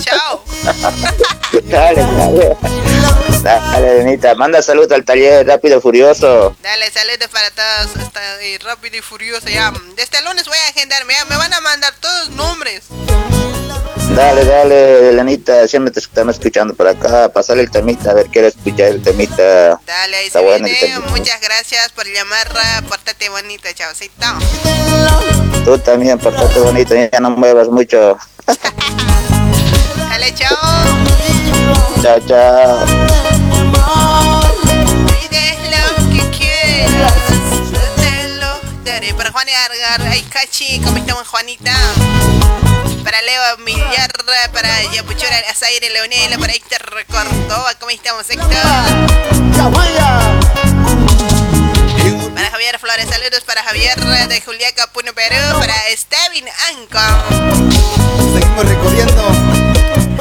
Chao. <laughs> Dale, dale. Dale, Elenita. Manda saludos al taller Rápido Furioso. Dale, saludos para todos. Y rápido y furioso. Ya, desde el lunes voy a agendarme. Ya, me van a mandar todos nombres. Dale, dale, Elenita. Siempre te estamos escuchando por acá. Pasale el temita, a ver, quiero escuchar el temita. Dale, ahí Está se bueno viene. Muchas gracias por llamar. Pórtate bonito, chavosito. Tú también, portate bonito, ya no muevas mucho. <laughs> Dale, chao. Chao, chao. Pides lo que quieras. Te lo daré. Para Juan Argar, ay, Cachi, ¿cómo estamos, Juanita? Para Leo Millar, para Yapuchura, Azaire Leonela, para Héctor Córdoba, ¿cómo estamos, Héctor? Para Javier Flores, saludos para Javier de Juliaca, Puno, Perú, para Steven Anco. Seguimos recorriendo.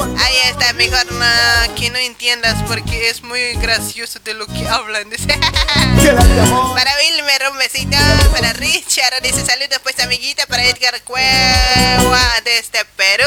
Ahí está, mejor no, que no entiendas porque es muy gracioso de lo que hablan. dice. <laughs> para Wilmer, un besito. Para Richard, dice saludos pues amiguita. Para Edgar Cueva desde Perú.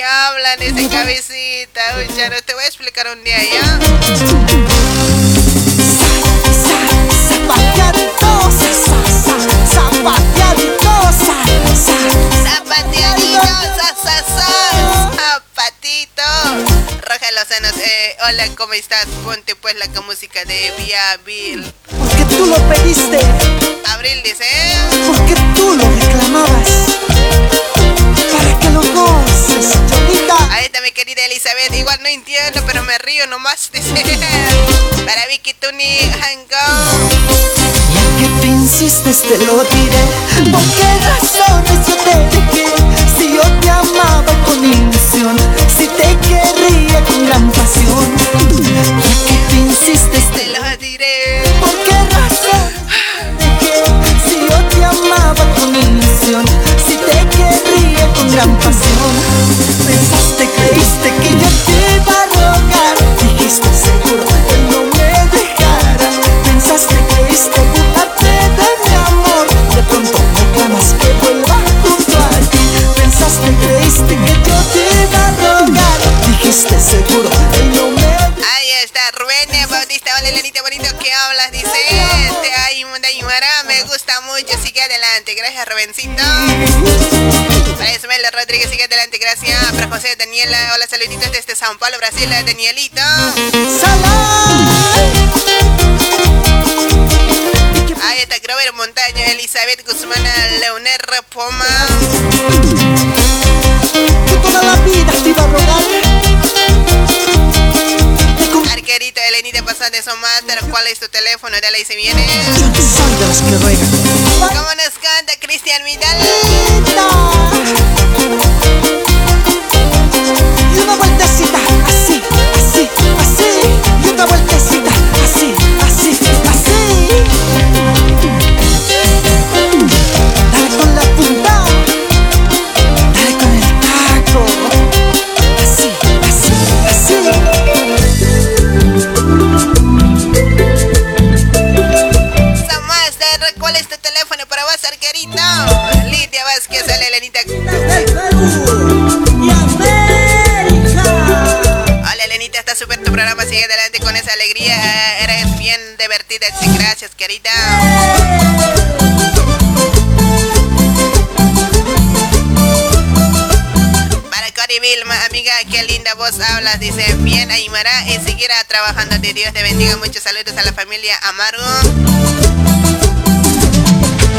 Que hablan ese cabecita. Uy, ya no te voy a explicar un día ya. Zapateadito, sa, Zapatito. Roja Lozanos, eh, hola, ¿cómo estás? Ponte pues la música de Via Bill. Porque tú lo pediste, Abril dice, porque tú lo reclamabas. Para que lo goces, Cholita. Ahí está mi querida Elizabeth, igual no entiendo, pero me río nomás, dice. <laughs> Para Vicky Tuni, Hango. Que tú insistes te lo diré ¿Por qué razones yo te dejé? Si yo te amaba con ilusión Si te querría con gran pasión. Ya que tú insistes te lo diré. ¿Por qué razón dejé? Si yo te amaba con ilusión. Si te querría con gran pasión. Pensaste, creíste que yo Bautista, hola Lenita bonito que hablas, dice Te Aymara, Aymara, me gusta mucho, sigue adelante, gracias Rubencito Para Ismael Rodríguez, sigue adelante, gracias. Para José Daniela, hola saluditos desde Sao Paulo, Brasil, Danielito. Ahí está Grover Montaño, Elizabeth Guzmán, Leonel Poma toda la vida te iba a rogar Pasando de Somaster, ¿cuál es tu teléfono? Dale y se viene ¿Cómo nos canta Cristian Vidal? Sigue adelante con esa alegría, eres bien divertida, sí, gracias querida. Para Cori Vilma, amiga, qué linda voz hablas, dice bien Aymara y seguirá trabajando de Dios te bendiga, muchos saludos a la familia Amargo.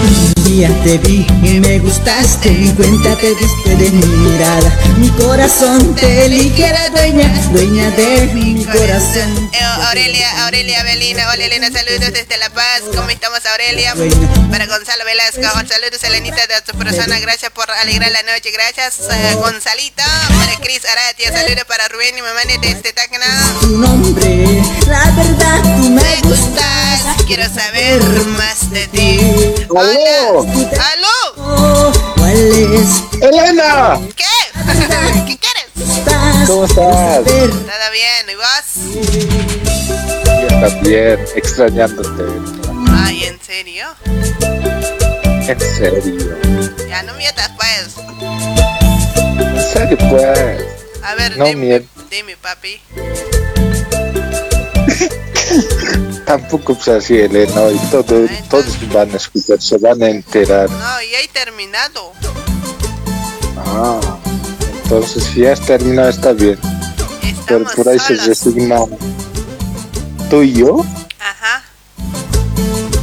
Un día te vi y me gustaste Mi cuenta te diste de mi mirada Mi corazón te eligiera dueña Dueña de mi corazón Eh, Aurelia, Aurelia Belina, hola Elena, saludos desde La Paz, ¿cómo estamos Aurelia? Para Gonzalo Velasco, saludos Elenita de tu persona, gracias por alegrar la noche, gracias eh, Gonzalito, para Cris Aratia, saludos para Rubén y mamá desde Tacna. Tu nombre, la verdad tú me gustas, quiero saber más de ti. ¡Aló! ¡Aló! ¿Cuál es? ¡Elena! ¿Qué? <laughs> ¿Qué quieres? ¿Cómo estás? ¿Todo bien? ¿Y vos? Yo también, extrañándote. Ay, ¿en serio? En serio. Ya no mientas pues. En serio, pues. A ver, No dime, dime papi. <laughs> Tampoco pues así, Elena, y todo, todos van a escuchar, se van a enterar. No, ya he terminado. Ah, entonces si ya has terminado está bien. Pero por ahí se resigna. ¿Tú y yo? Ajá.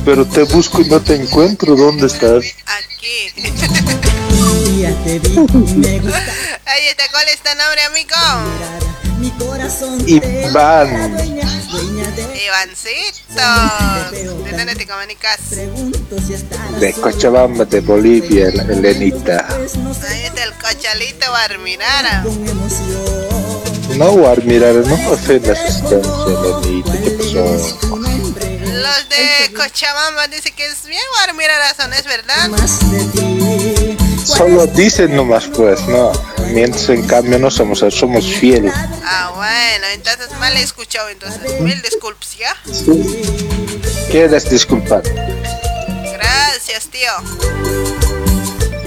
Pero te busco y no te encuentro. ¿Dónde estás? Aquí. <laughs> Día te vi me gustaste Ahí está, ¿cuál es tu nombre, amigo? Mi corazón Iván. Ivancito. ¿De dónde te comunicas? De Cochabamba, de Bolivia, la Elenita. Ahí está el cochalito Barminara. No, Guarmirar, no ofendas existencia, Elenita. ¿Qué pasó? Los de Cochabamba dicen que es bien Barminara, son, ¿es verdad? Solo dicen nomás, pues, no. Mientras en cambio no somos, somos fieles. Ah, bueno, entonces mal he escuchado, entonces mil disculpas, ¿ya? ¿Quieres disculpar? Gracias, tío.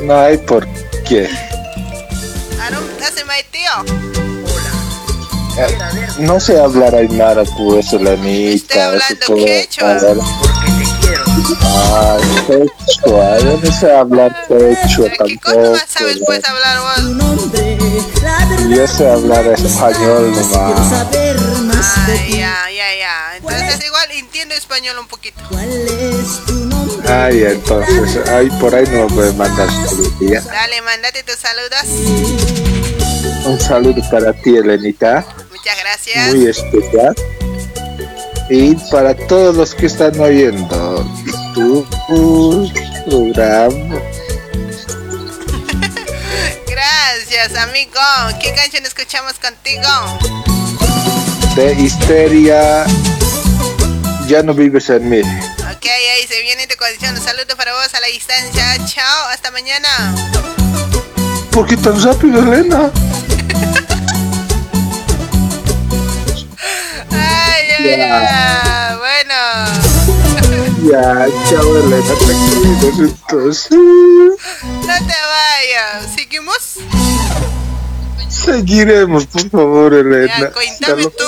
No hay por qué. Eh, No sé hablar aymara, pues, Elenita. Estoy hablando quechua. Ay, quechua. Yo no sé hablar quechua tampoco. ¿Sabes pues hablar vos? Yo sé hablar español nomás. Ay, ya, ya, ya. Entonces igual entiendo español un poquito. Ay, entonces, ahí por ahí no me puede mandar saludos. ¿ya? Dale, mándate tus saludos. Un saludo para ti, Elenita. Muchas gracias. Muy especial. Y para todos los que están oyendo tu programa. Gracias, amigo. ¿Qué canción escuchamos contigo? de histeria. Ya no vives en mí. Ok, ahí se viene tu condición. Un saludo para vos a la distancia. Chao, hasta mañana. ¿Por qué tan rápido, Elena? <laughs> Ay, ay, Ya. ay. Ya, chao, Elena, tranquilos entonces. No te vayas. ¿Seguimos? Seguiremos, por favor, Elena. Ya, cuéntame tú.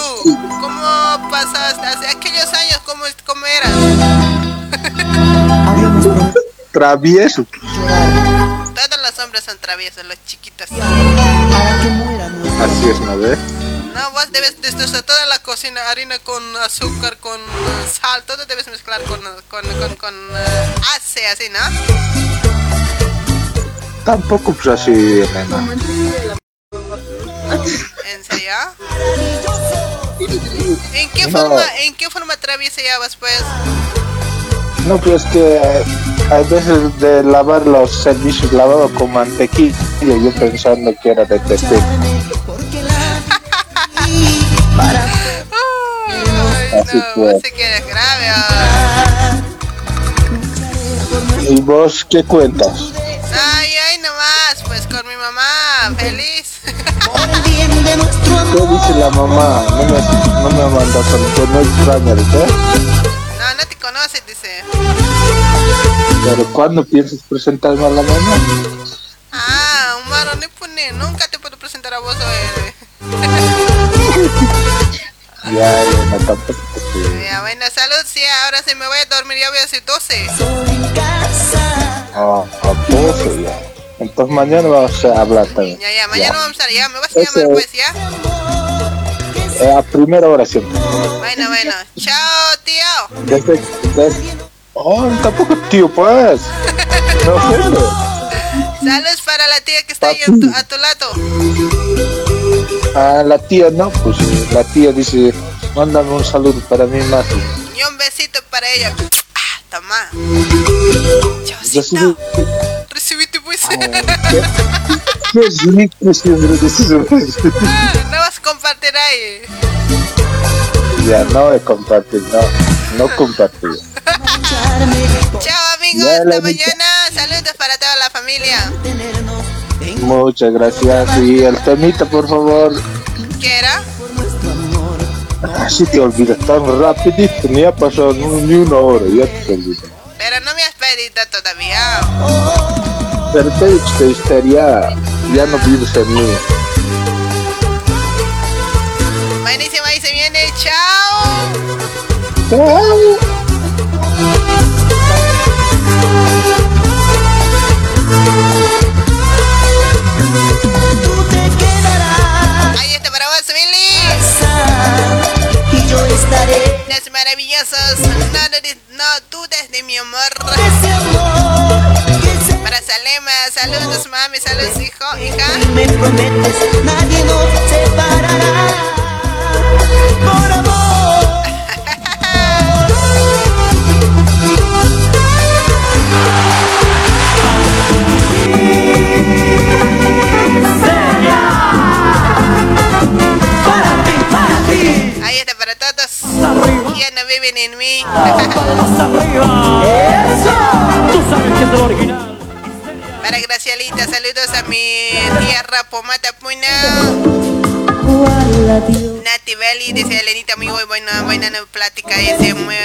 ¿Cómo pasaste hace aquellos años? ¿Cómo, cómo eras? Travieso. Todos los hombres son traviesos, los chiquitos. Así es, ¿no ves? No, vos debes destrozar toda la cocina, harina con azúcar, con eh, sal, todo debes mezclar con, con, con, con eh, ace, así, ¿no? Tampoco pues así, Elena. ¿En serio? ¿En qué No. forma, en qué forma pues? No, pues que eh, hay veces de lavar los servicios lavados con mantequilla, yo pensando que era de Así que eres grave. ¿Y vos qué cuentas? Ay, ay, nomás, pues con mi mamá, feliz. ¿Qué dice la mamá? No me, no me manda saludos, no extraña, ¿verdad? No, no te conoces, dice. Pero ¿cuándo piensas presentarme a la mamá? Ah, No nunca te puedo presentar a vos, eh. <laughs> Ya, Elena, tampoco te Ya, bueno, salud, sí, ahora sí me voy a dormir, ya voy a ser 12. Ah, a 12 ya. Entonces mañana vamos a hablar también. Ya, ya, mañana vamos a ya, me vas a Ese- llamar pues, ¿ya? Eh, a primera hora siempre. Bueno, bueno, chao, tío. Desde, desde- Oh, tampoco tío, pues. <laughs> No. Saludos para la tía que está ahí a tu, a tu lado. A la tía no, pues la tía dice, mándame un saludo para mí más. Y un besito para ella. Ah, toma. Recibí, Recibiste pues. eso. no vas a compartir ahí. Ya no he compartido, no, no compartido. Chao, amigos, hasta mañana. Saludos para toda la familia. Muchas gracias. Y el temita, por favor. ¿Qué era? Así te olvidas tan rapidito, ni ha pasado ni una hora, ya te olvidas. Pero no me has pedido todavía. Pero te he dicho que histeria, ya no vives en mí. Buenísimo, ahí se viene. Chao. Ahí está para vos, Billy. Y yo estaré. No, dudes- no dudes de mi amor. Para Salema, saludos mami, saludos hijo, hija. Me prometes, nadie nos separará. rapo, mata pues, puna. Nati Belli, dice Elenita, muy buena, buena plática ese, muy,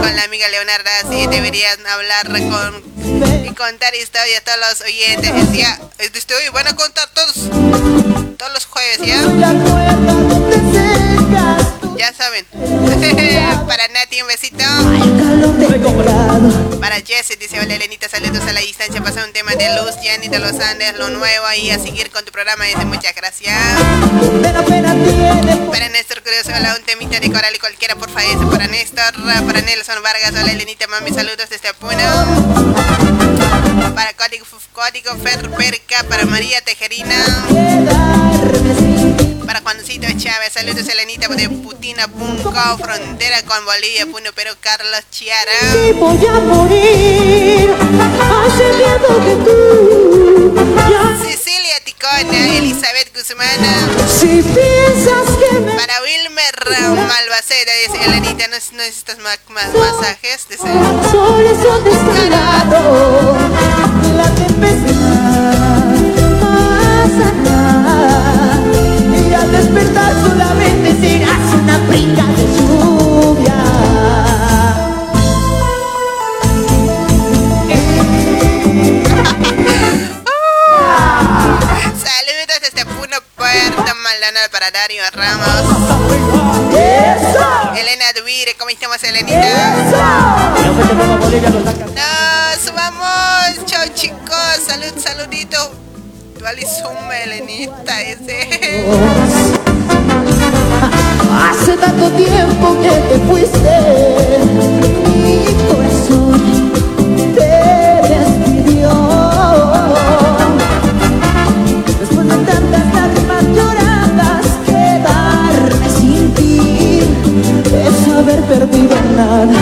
con la amiga Leonarda, sí, deberían hablar con, y contar historias a todos los oyentes. Ya, este, estoy, van a contar todos, todos los jueves, ¿ya? ya saben. <laughs> Para Nati, un besito. Para Jesse, dice: Hola Elenita, saludos a la distancia. Pasa un tema de luz, Jenny de los Andes, lo nuevo ahí a seguir con tu programa. Dice: Muchas gracias. Para Néstor Cruz, hola, un temita de coral y cualquiera, por favor. Para Néstor, para Nelson Vargas, hola Elenita, mami, saludos desde Puno. Para Código, Código Ferperca, para María Tejerina. Para Juancito Chávez, saludos Elenita de Putin Putina, Punco, frontera con Bolivia, Puno, Perú, Carlos Chiara. voy a morir hace tiempo que tú ya Cecilia Ticona, Elizabeth Guzmán. si piensas que me Para Wilmer Malvaceda, dice Elenita, ¿no no necesitas más, más masajes? Dice. soles son descarado la tempestad Puerto Maldonado para Dario Ramos. Elena Dubire, ¿cómo estamos, Elenita? Nos vamos, chao chicos, salud, saludito. Dualizuma, Elenita, ese. Hace tanto tiempo que te fuiste, perdido nada.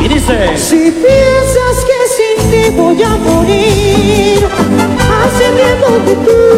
Y dice. Si piensas que sin ti voy a morir, hace tiempo que tú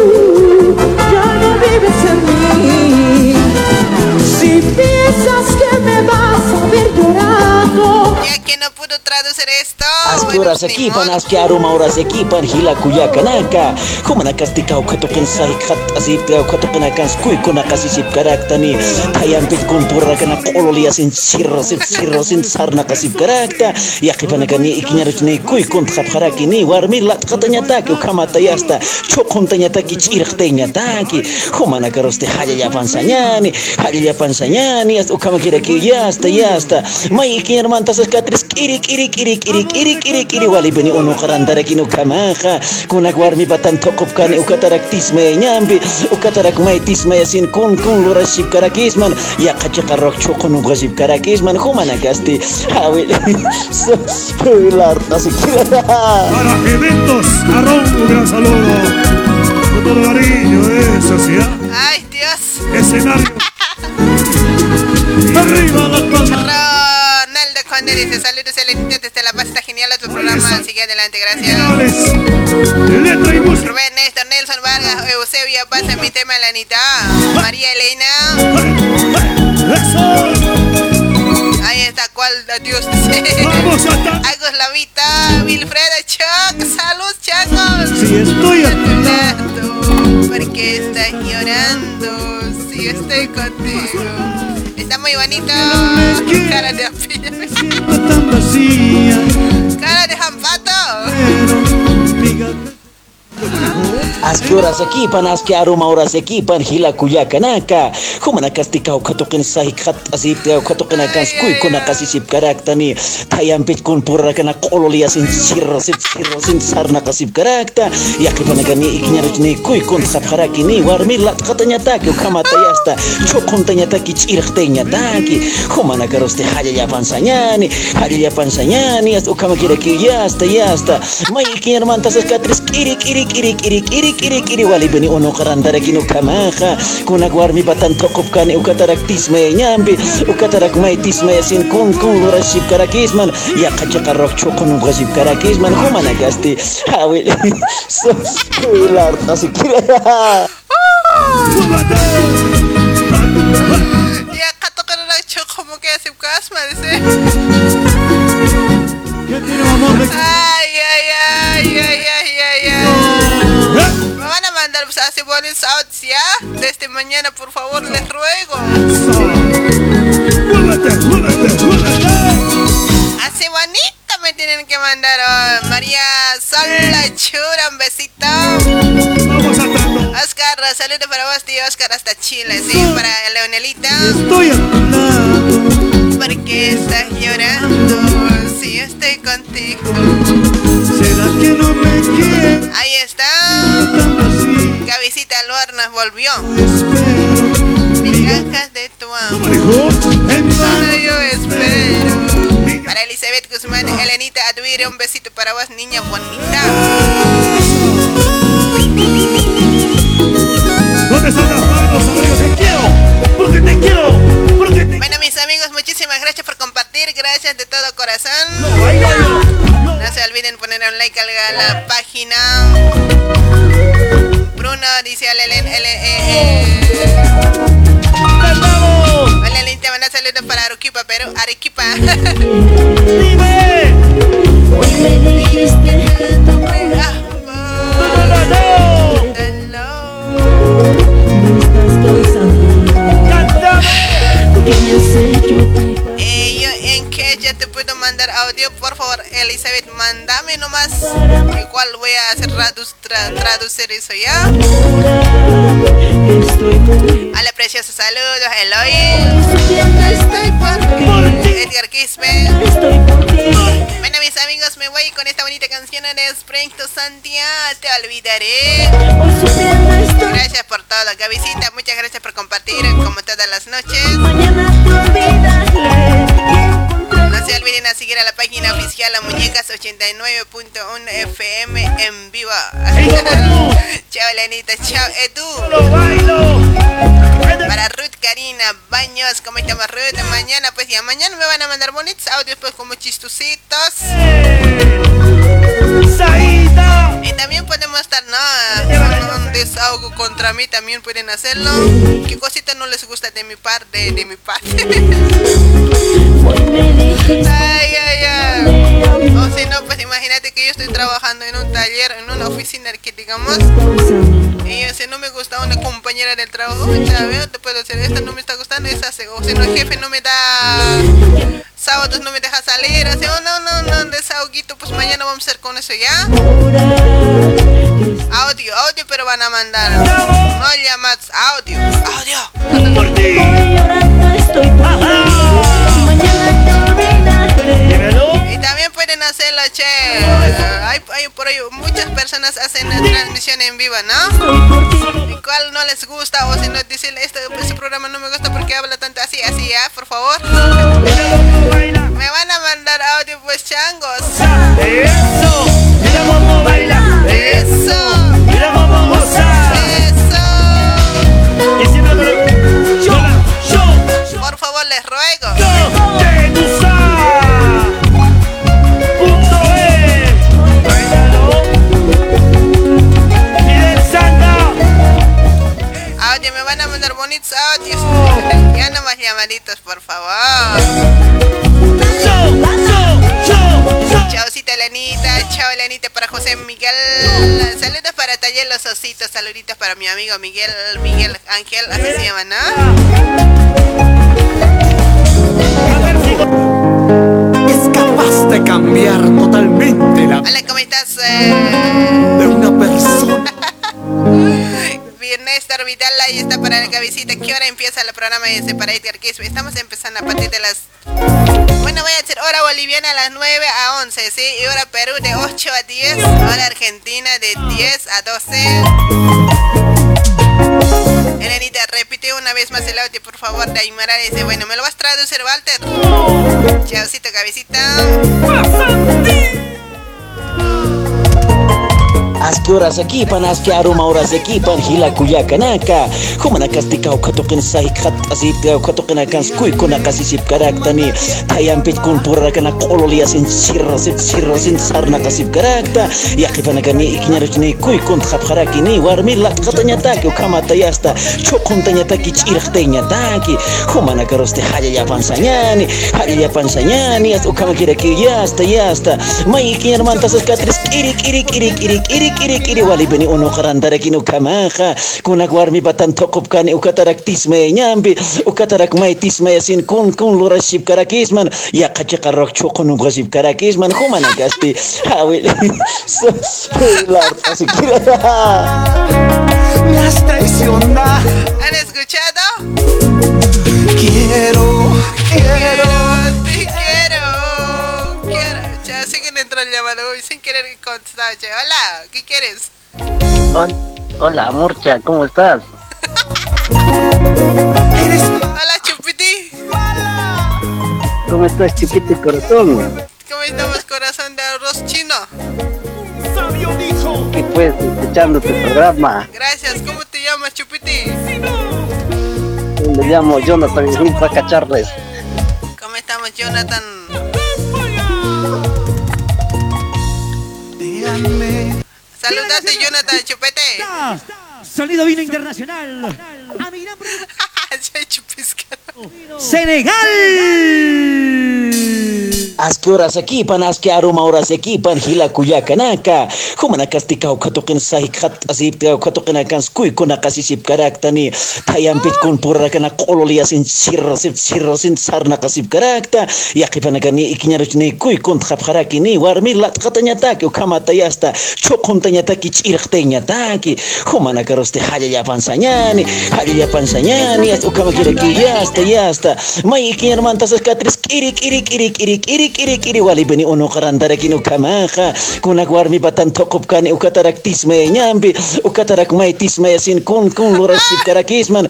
que no pudo traducir esto. Askuras equipan, aski aruma horas equipan, hila kuyakanaka. Humana kastika ukatukin sahi khat asip ka ukatukin akan skui kuna kasisip karaktani. Tayam pit kumpura kana kololia sin sirro sin sirro sin sarna kasip karakta. Yakipan kani ikinyarich ni kui kunt khat haraki ni warmi lat katanya taki ukamata yasta. Chokon tanya taki chirk tanya taki. Humana karoste haya yapan sanyani, haya yapan sanyani, as ukama kira ki yasta yasta. Mai ikinyar mantas katris kiri kiri kiri kiri kiri kiri kiri wali bani ono karandara kinu kamaha kunak warmi batan tokop kani ukatarak tisme nyambi ukatarak mai tisme yasin kun kun lura ship karakisman ya kacha karok choko nu gazib karakisman humana gasti hawi spoiler así Para eventos, arroz, un gran saludo. Con todo cariño, sí. ¿ah? Ay, Dios. Escenario. <laughs> Arriba las palmas. Ronaldo Conde dice saludos Elenita desde La Paz, está genial tu programa, sigue adelante, gracias. Rubén Néstor, Nelson Vargas, Eusebio, pasa mi tema Elenita. María Elena. Ahí está, ¿cuál? Adiós. Agus Lavita, Wilfredo Choc, salud chacos. Si estoy a tu lado. Porque estás llorando, si estoy contigo. Está muy bonito. Cara de tan vacía. Kasip karakta. Yakipan kani ikinyarut ni kui kun khat haraki ni warmi lat katanya taki ukamata yasta. Chokon tanya taki chirk tanya taki. Humana karoste haya yapan sanyani, haya yapan sanyani, as ukama kira ki yasta yasta. Mai ikinyar mantas katris kiri kiri kiri kiri kiri kiri kiri wali bani ono karandara kinu kamaha. Kunak warmi batan tokop kani ukatarak tisme nyambi. Ukatarak mai tisme sin kun kun lura ship karakisman ya kacha karok chokon gazib karakisman humana gasti. Hawi. <laughs> So spoiler así kira. <laughs> Ya kato ka na lang choco mo kaya si Kasma, dice. Ay, ay, ay, ay, hace varios outs ya. Ah, Desde este mañana, por favor, les ruego. Hace bonito me tienen que mandar hoy. María Sol Chura, un besito. Oscar, saludos para vos, tío Oscar, hasta Chile, sí, para Leonelita. Estoy a tu lado. ¿Por estás llorando? Si estoy contigo. ¿Será que no me quieres? Ahí está al horno volvió. Migajas de tu amor. Solo yo espero. Para Elizabeth Guzmán, Elenita Adwire, un besito para vos, niña bonita. ¿Dónde están las manos, amigos? Te quiero, porque te quiero, porque te Bueno, mis amigos, muchísimas gracias por compartir. Gracias de todo corazón. No se olviden poner un like a la página. Bruno dice a Elen, Elen, eh, eh. Hola, Elen, te manda saludos para Arequipa, Perú. Arequipa. Hoy me dijiste Eh, mandar audio, por favor, Elizabeth, mándame nomás. Igual voy a hacer tra- traducir eso ya. Hola, preciosos saludos, Eloy. Edgar Quispe. Bueno, mis amigos, me voy con esta bonita canción de Spring to Santiago. Te olvidaré. Gracias por todo, Gavisita. Muchas gracias por compartir, como todas las noches. No se olviden a seguir a la página oficial La Muñecas 89.1 FM en vivo. <laughs> chao, Lenita. Chao, Edu. Para Ruth Karina Baños, ¿cómo estamos Ruth? Mañana, pues ya mañana me van a mandar bonitos audios, pues como chistucitos. Y también podemos estar, no, desahogo contra mí, también pueden hacerlo. ¿Qué cosita no les gusta de mi parte? De mi parte. ay, ay, ay. O si no, pues imagínate que yo estoy trabajando en un taller, en una oficina que digamos. Y si no me gusta una compañera del trabajo, ¿sabes? Te puedo decir, esta no me está gustando, esa. O si no, el jefe no me da sábados no me deja salir, así, oh, no, no, no, desahoguito, pues mañana vamos a hacer con eso ya. Audio, audio, pero van a mandar. No llamadas, audio, audio. También pueden hacerlo, che. Hay, hay por ahí muchas personas hacen la transmisión en vivo, ¿no? ¿Y cuál no les gusta? O si no dicen, este, este programa no me gusta porque habla tanto así, así, ¿ya? Por favor. Me van a mandar audio, pues, changos. Eso. Eso. Ya no más llamaditos, por favor. Chaucita Elenita, chao Elenita para José Miguel. Saludos para Taller Los Ositos, saluditos para mi amigo Miguel, Miguel Ángel, así se llama, Es capaz de cambiar totalmente la Hola, ¿cómo estás? Eh, de una persona. <laughs> Viernes Orbital, ahí está para la cabecita. ¿Qué hora empieza el programa ese para Edgar? Estamos empezando a partir de las... Bueno, voy a decir hora boliviana a las 9 a 11, ¿sí? Y hora Perú de 8 a 10. Hora Argentina de 10 a 12. Elenita, repite una vez más el audio, por favor, de Aymara. Dice, bueno, ¿me lo vas a traducir, Walter? Chaucito, cabecita. Asita ukatukin akan skui kuna kasisip karaktani. Tayam pit kun pura kana kololia sin sirra sin sirra sin sarna kasip karakta. Yakifana kani ikinyarus ni kui kun khap kharaki ni warmi lat katanya taki ukama tayasta. Chokun tanya taki chirah tanya taki. Humana karoste haya yapan sanyani, haya yapan sanyani. As ukama kira kiri yasta yasta. Mai ikinyar mantas katris kiri kiri kiri kiri kiri kiri kiri wali beni uno karantara kinu kamaha kunak warmi batan tokop kani ukatarak tisme nyambi ukatarak mai tisme yasin kun kun lura ship karakisman ya kacha karok chokonu gasip karakisman humana gasti hawi lar <laughs> así Me has traicionado. ¿Han escuchado? Quiero, quiero. Llamadas hoy sin querer con contestado, che. Hola, ¿qué quieres? Hola, Murcha, ¿cómo estás? Hola, Chupiti. ¿Cómo estás, chiquito corazón? ¿Cómo estamos, corazón de arroz chino? Aquí pues, escuchando tu programa. Gracias, ¿cómo te llamas, Chupiti? Me llamo Jonathan Grupa Cacharles. ¿Cómo estamos, Jonathan? Saludate, Jonathan, chupete. Sonido vino internacional. <laughs> Senegal. Aski horas equipan, aski aroma horas equipan, hila kuyakanaka. Humana kastika katukin sahi khat asip teo katukin akan skui kuna kasisip karaktani. Tayampit kun pura kana kololia sin sirra sin sirra sin sarna kasip karakta. Yakipan akan ni ikinyarus ni kui kun khap haraki ni warmi lat katanya taki ukama tayasta. Chokun tanya taki chirk tanya taki. Humana karoste haya yapan sanyani, haya yapan sanyani. As ukama kira ki yasta yasta. Mai ikinyar mantas katris kiri kiri kiri kiri kiri kiri kiri wali bani uno karandara kinu kamaha kuna warmi batan tokop kani ukatarak tisme nyambi ukatarak mai tisme yasin kun kun lurasip karakisman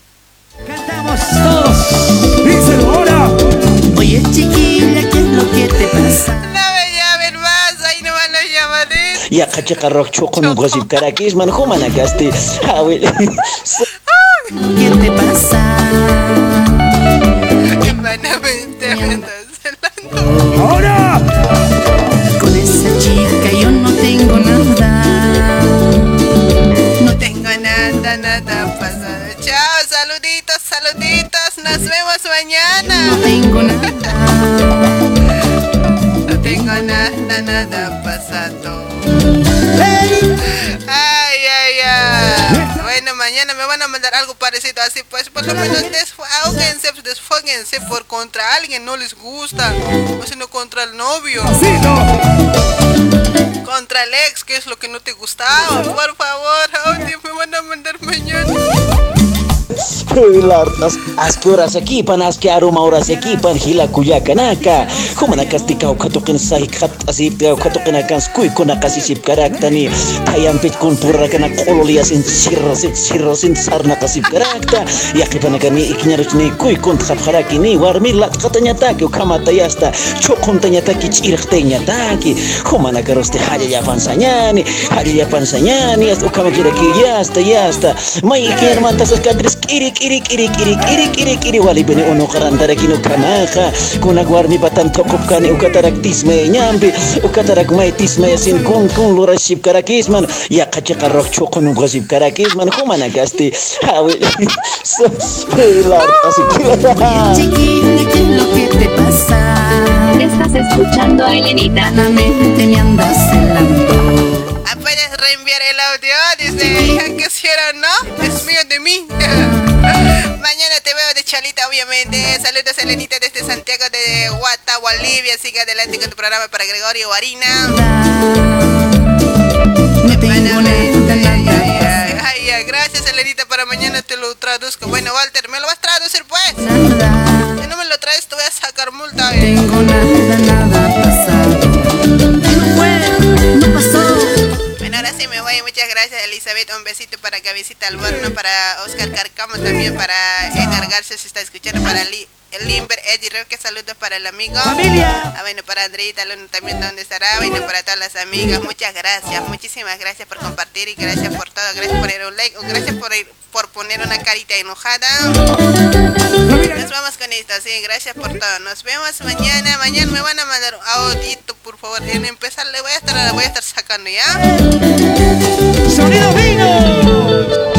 Cantamos todos. Díselo ahora. Oye chiquilla, ¿qué es lo que te pasa? No me llamen más, ahí no van a llamar. ya kacha karok chokon gosip karakisman humana gasti hawi <laughs> ¿Qué te pasa? Ahora. Mañana me van a mandar algo parecido así, pues por lo menos desfóguense, desfóguense por contra alguien, no les gusta. O sino contra el novio. Contra el ex, que es lo que no te gustaba. Por favor, audio me van a mandar mañana. Lartas, aski horas equipan, aski aroma horas equipan, hila kuyakanaka. Humana kastika ukatukin sahi khat asip teo katukin akan skui kuna kasisip karaktani. Tayampit kun pura kana kololia sin sirra sin sirra sin sarna kasip karakta. Yakipan akan ni ikinyarus ni kui kun khap haraki ni warmi lat katanya taki ukama tayasta. Chokun tanya taki chirk tanya taki. Humana karoste haja yapan sanyani, haja yapan sanyani. As ukama kira ki yasta yasta. Mai ikinyar mantas kadris kiri kiri kiri kiri kiri kiri kiri wali bani uno karandara kinu kamaha kuna warmi batan tokop kani ukatarak tisme nyambi ukatarak mai tisme yasin kun kun lurasip karakisman ya kacha karok chokon ugosip karakisman kumana gasti hawi pilar así Chiquilla, ¿qué es lo que te pasa? Estás escuchando a Elenita. Mente me andas celando. Ah, Puedes reenviar el audio, dice hija que ¿no? De mí. <laughs> Mañana te veo de Chalita, obviamente. Saludos, Elenita, desde Santiago de Guata, Bolivia. Sigue adelante con tu programa para Gregorio. Ay, ay, ay, ay, gracias, Elenita. Para mañana te lo traduzco. Bueno, Walter, ¿me lo vas a traducir, pues? Si no me lo traes, te voy a sacar multa. Tengo nada, nada pasado. Elizabeth. Un besito para Cabecita Alborno, para Oscar Carcamo también, para Edgar si está escuchando, para Li- el Limber, Eddie Roque, saludos para el amigo. ¡Familia! Ah, bueno, para Andreita Luna también, ¿dónde estará? Bueno, para todas las amigas, muchas gracias. Muchísimas gracias por compartir y gracias por todo. Gracias por un like gracias por, por poner una carita enojada. Nos vamos con esto, sí, gracias por todo. Nos vemos mañana. Mañana me van a mandar audito, por favor. En empezar le voy a estar, voy a estar sacando ya. Sonido vino.